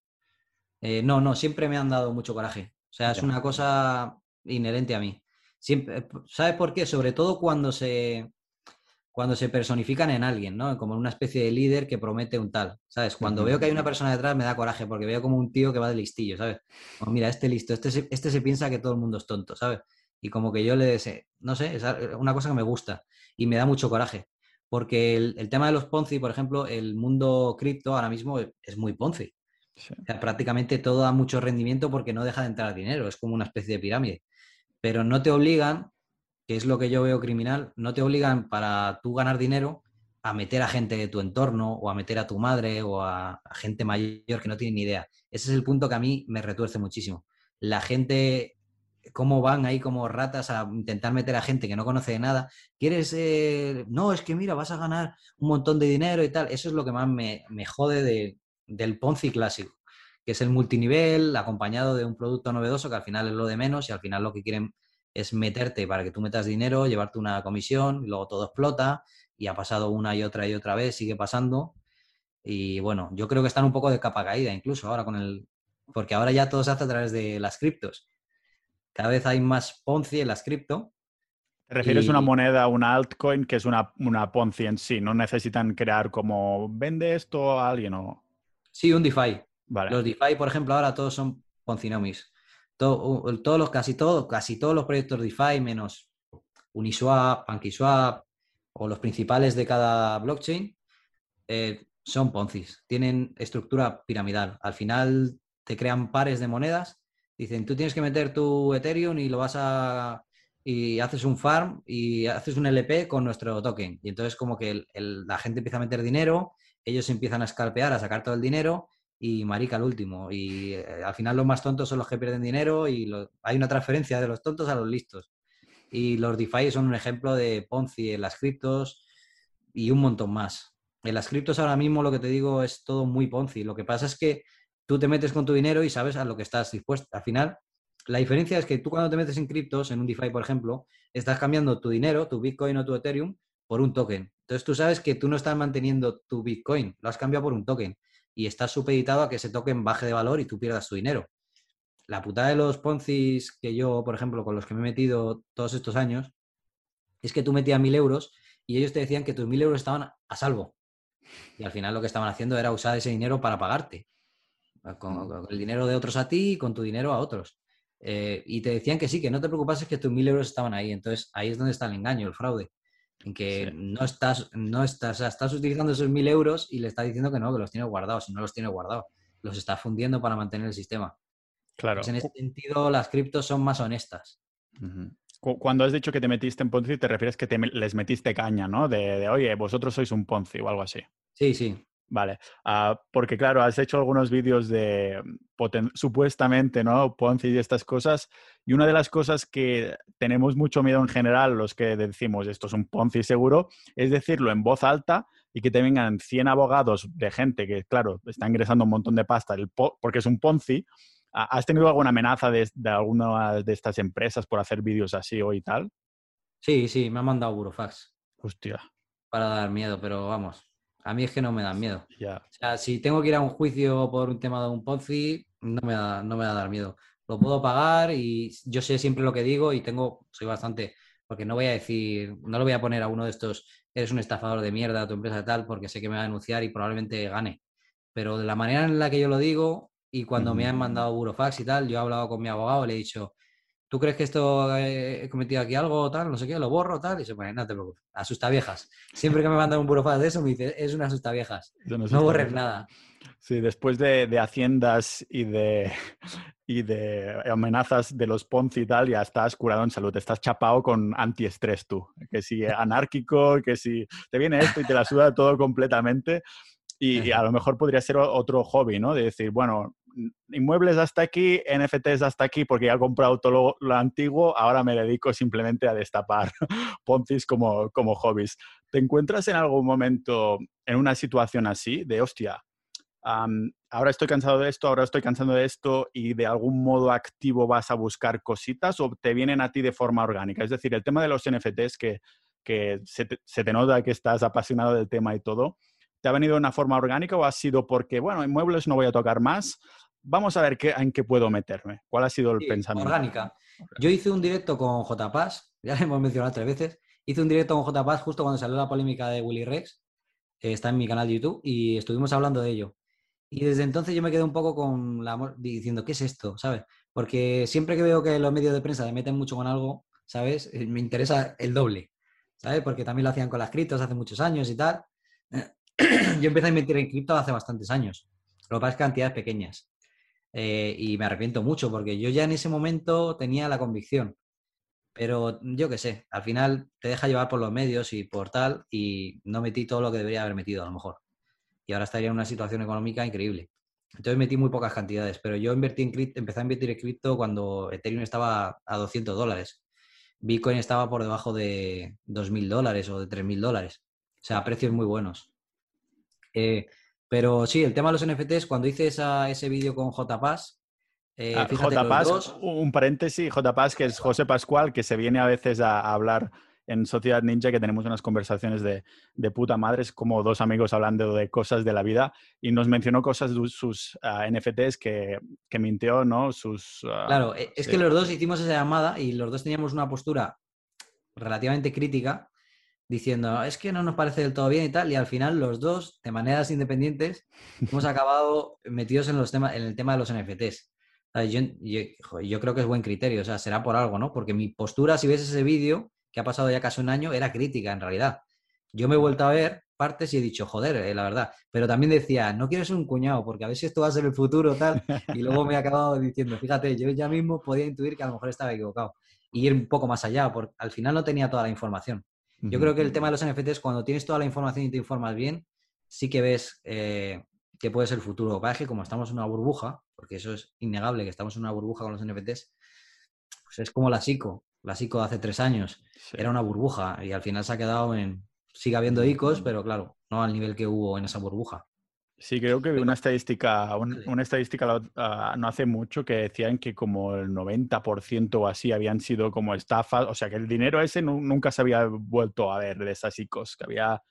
Eh, no, no, siempre me han dado mucho coraje. O sea, es una cosa inherente a mí. Siempre, ¿Sabes por qué? Sobre todo cuando se, cuando se personifican en alguien, ¿no? Como una especie de líder que promete un tal, ¿sabes? Cuando veo que hay una persona detrás me da coraje porque veo como un tío que va de listillo, ¿sabes? Como, mira, este listo, este se, este se piensa que todo el mundo es tonto, ¿sabes? Y como que yo le deseo, no sé, es una cosa que me gusta y me da mucho coraje. Porque el, tema de los Ponzi, por ejemplo, el mundo cripto ahora mismo es muy Ponzi. O sea, prácticamente todo da mucho rendimiento porque no deja de entrar dinero, es como una especie de pirámide. Pero no te obligan que es lo que yo veo criminal, no te obligan para tú ganar dinero a meter a gente de tu entorno o a meter a tu madre o a, gente mayor que no tiene ni idea. Ese es el punto que a mí me retuerce muchísimo. La gente, cómo van ahí como ratas a intentar meter a gente que no conoce de nada. ¿Quieres? no, es que mira, vas a ganar un montón de dinero y tal. Eso es lo que más me, jode del Ponzi clásico, que es el multinivel acompañado de un producto novedoso que al final es lo de menos y al final lo que quieren es meterte para que tú metas dinero, llevarte una comisión, y luego todo explota y ha pasado una y otra y otra vez, sigue pasando. Y bueno, yo creo que están un poco de capa caída incluso ahora con el... Porque ahora ya todo se hace a través de las criptos. Cada vez hay más Ponzi en las cripto. ¿Te refieres a una moneda, una altcoin, que es una, una Ponzi en sí? ¿No necesitan crear como vende esto a alguien o...? Sí, un DeFi. Los DeFi, por ejemplo, ahora todos son Ponzinomis todos los, casi, todos, casi todos los proyectos DeFi, menos Uniswap, PancakeSwap o los principales de cada blockchain, eh, son Ponzis. Tienen estructura piramidal. Al final te crean pares de monedas. Dicen, tú tienes que meter tu Ethereum y lo vas a y haces un farm y haces un LP con nuestro token. Y entonces como que la gente empieza a meter dinero, ellos empiezan a escalpear, a sacar todo el dinero y marica el último. Y eh, al final los más tontos son los que pierden dinero y hay una transferencia de los tontos a los listos. Y los DeFi son un ejemplo de Ponzi en las criptos y un montón más. En las criptos ahora mismo lo que te digo es todo muy Ponzi. Lo que pasa es que tú te metes con tu dinero y sabes a lo que estás dispuesto. Al final, la diferencia es que tú cuando te metes en criptos, en un DeFi por ejemplo, estás cambiando tu dinero, tu Bitcoin o tu Ethereum, por un token. Entonces tú sabes que tú no estás manteniendo tu Bitcoin, lo has cambiado por un token y estás supeditado a que ese token baje de valor y tú pierdas tu dinero. La putada de los Ponzis que yo, por ejemplo, con los que me he metido todos estos años, es que tú metías mil euros y ellos te decían que tus mil euros estaban a salvo. Y al final lo que estaban haciendo era usar ese dinero para pagarte. Con, el dinero de otros a ti y con tu dinero a otros. Eh, y te decían que sí, que no te preocupases que tus mil euros estaban ahí. Entonces ahí es donde está el engaño, el fraude en que no estás, no estás, estás utilizando esos mil euros y le estás diciendo que no, que los tiene guardados, y no los tiene guardados, los está fundiendo para mantener el sistema. Claro. en ese sentido, las criptos son más honestas. Cuando has dicho que te metiste en Ponzi, te refieres que les metiste caña, ¿no? De, de, oye, vosotros sois un Ponzi o algo así. Sí, sí. Vale, ah, porque claro, has hecho algunos vídeos de supuestamente, ¿no? Ponzi y estas cosas. Y una de las cosas que tenemos mucho miedo en general, los que decimos esto es un Ponzi seguro, es decirlo en voz alta y que te vengan 100 abogados de gente que, claro, está ingresando un montón de pasta porque es un Ponzi. ¿Has tenido alguna amenaza de, de alguna de estas empresas por hacer vídeos así o y tal? Sí, sí, me han mandado burofax. Hostia. Para dar miedo, pero vamos, a mí es que no me dan miedo. O sea, si tengo que ir a un juicio por un tema de un Ponzi, no me, da, no me va a dar miedo. Lo puedo pagar y yo sé siempre lo que digo y tengo, soy bastante, porque no voy a decir, no lo voy a poner a uno de estos, eres un estafador de mierda, tu empresa tal, porque sé que me va a denunciar y probablemente gane. Pero de la manera en la que yo lo digo y cuando me han mandado burofax y tal, yo he hablado con mi abogado y le he dicho, ¿tú crees que esto eh, he cometido aquí algo tal? No sé qué, lo borro tal. Y se pone, no te preocupes, asusta viejas. Siempre que me mandan un burofax de eso, me dice, es una asusta viejas. No, borres nada. Sí, después de, haciendas y de, y de amenazas de los Ponzi y tal, ya estás curado en salud. Estás chapado con antiestrés tú. Que si anárquico, que si te viene esto y te la suda todo completamente. Y, y, a lo mejor podría ser otro hobby, ¿no? De decir, bueno, inmuebles hasta aquí, NFTs hasta aquí, porque ya he comprado todo lo, antiguo, ahora me dedico simplemente a destapar Poncis como, como hobbies. ¿Te encuentras en algún momento en una situación así de, hostia, ahora estoy cansado de esto, ahora estoy cansado de esto y de algún modo activo vas a buscar cositas o te vienen a ti de forma orgánica? Es decir, el tema de los NFTs que, que se, te, nota que estás apasionado del tema y todo, ¿te ha venido de una forma orgánica o ha sido porque, bueno, en muebles no voy a tocar más? Vamos a ver qué, en qué puedo meterme. ¿Cuál ha sido el pensamiento? Orgánica. Yo hice un directo con JPass, ya lo hemos mencionado tres veces. Hice un directo con JPass justo cuando salió la polémica de Willy Rex. está en mi canal de YouTube y estuvimos hablando de ello. Y desde entonces yo me quedé un poco con la diciendo, ¿qué es esto? ¿Sabes? Porque siempre que veo que los medios de prensa se meten mucho con algo, ¿sabes? Eh, me interesa el doble, ¿sabes? Porque también lo hacían con las criptos hace muchos años y tal. yo empecé a invertir en cripto hace bastantes años. Lo que pasa es cantidades pequeñas. Eh, y me arrepiento mucho porque yo ya en ese momento tenía la convicción. Pero yo qué sé, al final te deja llevar por los medios y por tal y no metí todo lo que debería haber metido a lo mejor y ahora estaría en una situación económica increíble. Entonces metí muy pocas cantidades, pero yo invertí en cripto, empecé a invertir en cripto cuando Ethereum estaba a 200 dólares. Bitcoin estaba por debajo de 2.000 dólares o de 3.000 dólares. O sea, precios muy buenos. Eh, pero sí, el tema de los NFTs, cuando hice ese vídeo con JPass, eh, ah, JPass, un paréntesis, JPass, que es José Pascual, que se viene a veces a hablar en Sociedad Ninja que tenemos unas conversaciones de, de puta madre, es como dos amigos hablando de cosas de la vida y nos mencionó cosas de sus ah, NFTs que, que, mintió, ¿no? Sus, ah, claro, e, es que los dos hicimos esa llamada y los dos teníamos una postura relativamente crítica diciendo, es que no nos parece del todo bien y tal, y al final los dos, de maneras independientes, hemos acabado metidos en, los temas, en el tema de los NFTs. Yo, yo, yo, creo que es buen criterio, o sea, será por algo, ¿no? Porque mi postura, si ves ese vídeo, que ha pasado ya casi un año, era crítica en realidad. Yo me he vuelto a ver partes y he dicho, joder, eh, la verdad. Pero también decía, no quiero ser un cuñado, porque a ver si esto va a ser el futuro, tal. Y luego me he acabado diciendo, fíjate, yo ya mismo podía intuir que a lo mejor estaba equivocado. Y ir un poco más allá, porque al final no tenía toda la información. Yo creo que el tema de los NFTs, cuando tienes toda la información y te informas bien, sí que ves eh, que puede ser el futuro. que como estamos en una burbuja, porque eso es innegable que estamos en una burbuja con los NFTs, pues es como la psico la ICO de hace tres años, era una burbuja y al final se ha quedado en... Sigue habiendo ICOs, pero claro, no al nivel que hubo en esa burbuja. Sí, creo que vi una estadística, una estadística ah, no hace mucho que decían que como el 90% o así habían sido como estafas, o sea que el dinero ese nunca se había vuelto a ver de esas ICOs, que había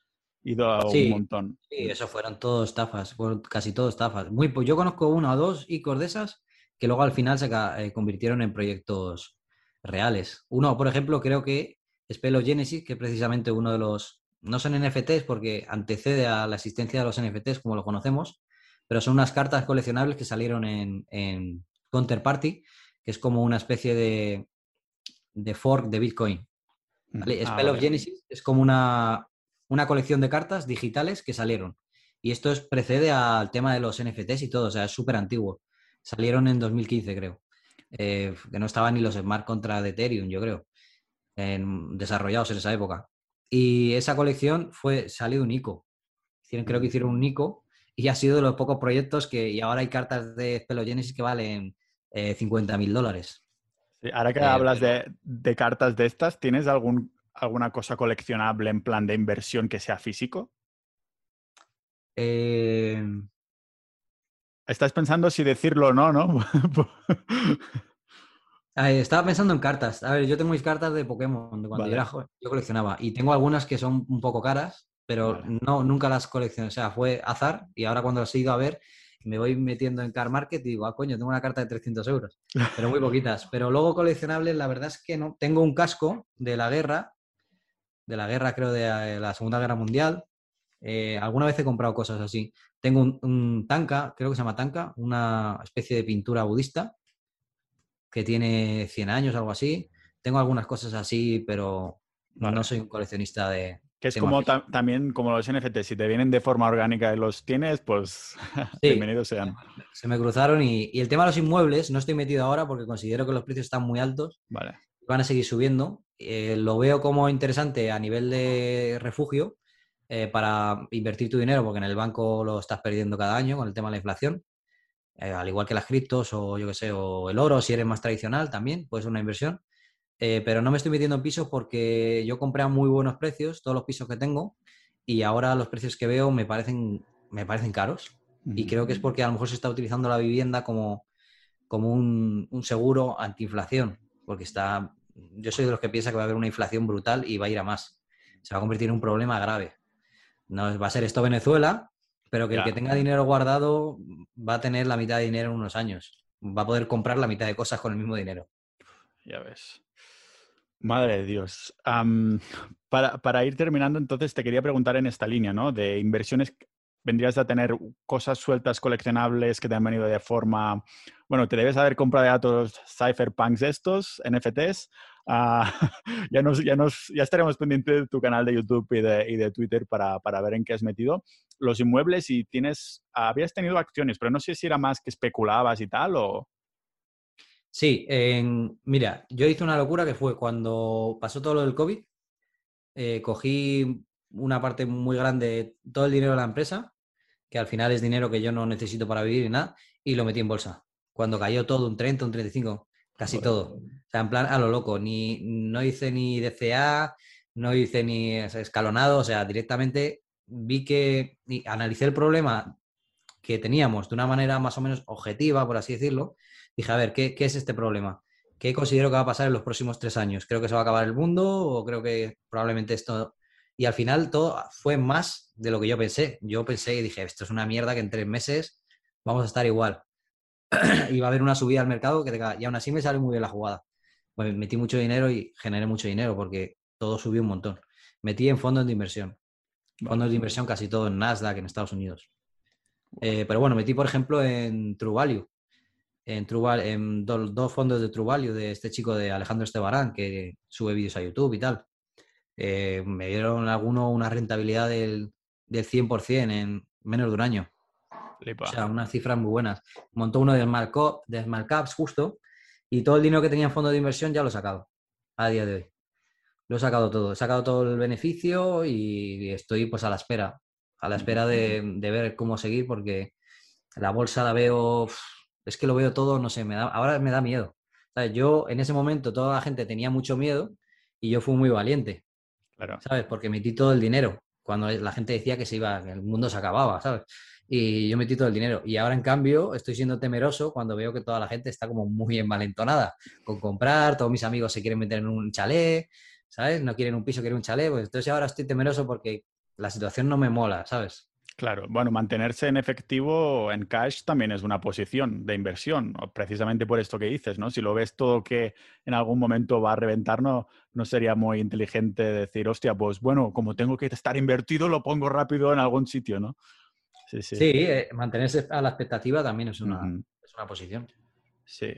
ido a un montón. Sí, eso fueron todos estafas, casi todos estafas. Muy, pues yo conozco una o dos ICOs de esas que luego al final se eh, convirtieron en proyectos reales. Uno, por ejemplo, creo que es Genesis, que es precisamente uno de los, no son NFTs porque antecede a la existencia de los NFTs como lo conocemos, pero son unas cartas coleccionables que salieron en, en Counterparty, que es como una especie de, de fork de Bitcoin. Mm. Spell of Genesis es como una, una colección de cartas digitales que salieron. Y esto es, precede al tema de los NFTs y todo, o sea, es súper antiguo. Salieron en 2015, creo. Eh, que no estaban ni los smart contra de Ethereum, yo creo, desarrollados en esa época. Y esa colección fue, salió un ICO. creo que mm. hicieron un ICO y ha sido de los pocos proyectos que, y ahora hay cartas de Spelogenesis que valen eh, 50 mil dólares. ahora que eh, hablas de, de, cartas de estas, ¿tienes algún, alguna cosa coleccionable en plan de inversión que sea físico? Eh, Estás pensando si decirlo o no, ¿no? estaba pensando en cartas. A ver, yo tengo mis cartas de Pokémon de cuando yo era joven. Yo coleccionaba. Y tengo algunas que son un poco caras, pero no, nunca las coleccioné. O sea, fue azar. Y ahora cuando las he ido a ver, me voy metiendo en Car Market y digo, ah, coño, tengo una carta de 300 euros. Pero muy poquitas. Pero luego coleccionables, la verdad es que no. Tengo un casco de la guerra, de la guerra creo de eh, la Segunda Guerra Mundial. Eh, alguna vez he comprado cosas así. Tengo un, tanka, creo que se llama tanka, una especie de pintura budista que tiene 100 años, algo así. Tengo algunas cosas así, pero no soy un coleccionista de... Que es como también como los NFT, si te vienen de forma orgánica y los tienes, pues bienvenidos sean. Se me cruzaron y, el tema de los inmuebles, no estoy metido ahora porque considero que los precios están muy altos. Vale. Van a seguir subiendo. Eh, lo veo como interesante a nivel de refugio, eh, para invertir tu dinero, porque en el banco lo estás perdiendo cada año con el tema de la inflación. Eh, al igual que las criptos o yo que sé, o el oro, si eres más tradicional también, puede ser una inversión. Eh, pero no me estoy metiendo en pisos porque yo compré a muy buenos precios todos los pisos que tengo y ahora los precios que veo me parecen, me parecen caros. Y creo que es porque a lo mejor se está utilizando la vivienda como, como un, un seguro antiinflación, porque está, yo soy de los que piensa que va a haber una inflación brutal y va a ir a más. Se va a convertir en un problema grave. No va a ser esto Venezuela, pero que el que tenga dinero guardado va a tener la mitad de dinero en unos años. Va a poder comprar la mitad de cosas con el mismo dinero. Ya ves. Madre de Dios. para, para, ir terminando, entonces te quería preguntar en esta línea, ¿no? De inversiones vendrías a tener cosas sueltas coleccionables que te han venido de forma, bueno, te debes haber comprado todos los cypherpunks estos, NFTs. Ah, ya, nos, ya, nos, ya estaremos pendientes de tu canal de YouTube y de, y de Twitter para, para, ver en qué has metido. Los inmuebles y tienes, habías tenido acciones, pero no sé si era más que especulabas y tal o... Sí, mira, yo hice una locura que fue cuando pasó todo lo del COVID, eh, cogí una parte muy grande, todo el dinero de la empresa, que al final es dinero que yo no necesito para vivir y nada, y lo metí en bolsa. Cuando cayó todo, un 30, un 35, casi todo. O sea, en plan a lo loco, ni, no hice ni DCA, no hice ni escalonado, o sea, directamente vi que, y analicé el problema que teníamos de una manera más o menos objetiva, por así decirlo. Dije, a ver, ¿qué, qué es este problema? ¿Qué considero que va a pasar en los próximos tres años? ¿Creo que se va a acabar el mundo o creo que probablemente esto y al final todo fue más de lo que yo pensé. Yo pensé y dije, esto es una mierda que en tres meses vamos a estar igual. y va a haber una subida al mercado que y aún así me sale muy bien la jugada. Pues metí mucho dinero y generé mucho dinero porque todo subió un montón. Metí en fondos de inversión. Fondos de inversión casi todo en Nasdaq en Estados Unidos. Eh, pero bueno, metí por ejemplo en True Value. En, True, en dos fondos de True Value de este chico de Alejandro Estebarán que sube vídeos a YouTube y tal. Eh, me dieron alguno una rentabilidad del, del 100% en menos de un año. O sea, unas cifras muy buenas. Montó uno de Smart, de Smart Caps justo y todo el dinero que tenía en fondo de inversión ya lo he sacado a día de hoy. Lo he sacado todo. He sacado todo el beneficio y estoy pues a la espera. A la espera de, de ver cómo seguir porque la bolsa la veo... Es que lo veo todo, no sé, me da, ahora me da miedo. yo en ese momento toda la gente tenía mucho miedo y yo fui muy valiente. ¿Sabes? Porque metí todo el dinero. Cuando la gente decía que se iba, que el mundo se acababa, ¿sabes? Y yo metí todo el dinero. Y ahora, en cambio, estoy siendo temeroso cuando veo que toda la gente está como muy envalentonada con comprar, todos mis amigos se quieren meter en un chalet, ¿sabes? No quieren un piso, quieren un chalet. Pues entonces ahora estoy temeroso porque la situación no me mola, ¿sabes? Claro, bueno, mantenerse en efectivo, en cash, también es una posición de inversión, precisamente por esto que dices, ¿no? Si lo ves todo que en algún momento va a reventar, no, no sería muy inteligente decir, hostia, pues bueno, como tengo que estar invertido, lo pongo rápido en algún sitio, ¿no? Sí, sí. sí eh, mantenerse a la expectativa también es una, es una posición. Sí.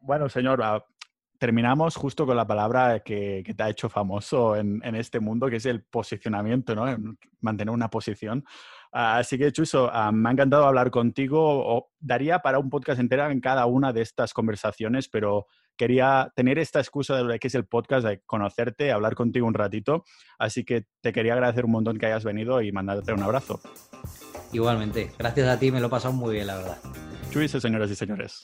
bueno, señor, terminamos justo con la palabra que, que te ha hecho famoso en, en, este mundo, que es el posicionamiento, ¿no? Mantener una posición. Así que, Chuso, ah, me ha encantado hablar contigo. daría para un podcast entero en cada una de estas conversaciones, pero quería tener esta excusa de lo que es el podcast, de conocerte, hablar contigo un ratito. Así que te quería agradecer un montón que hayas venido y mandarte un abrazo. Igualmente, gracias a ti me lo he pasado muy bien, la verdad. Chuiso, señoras y señores.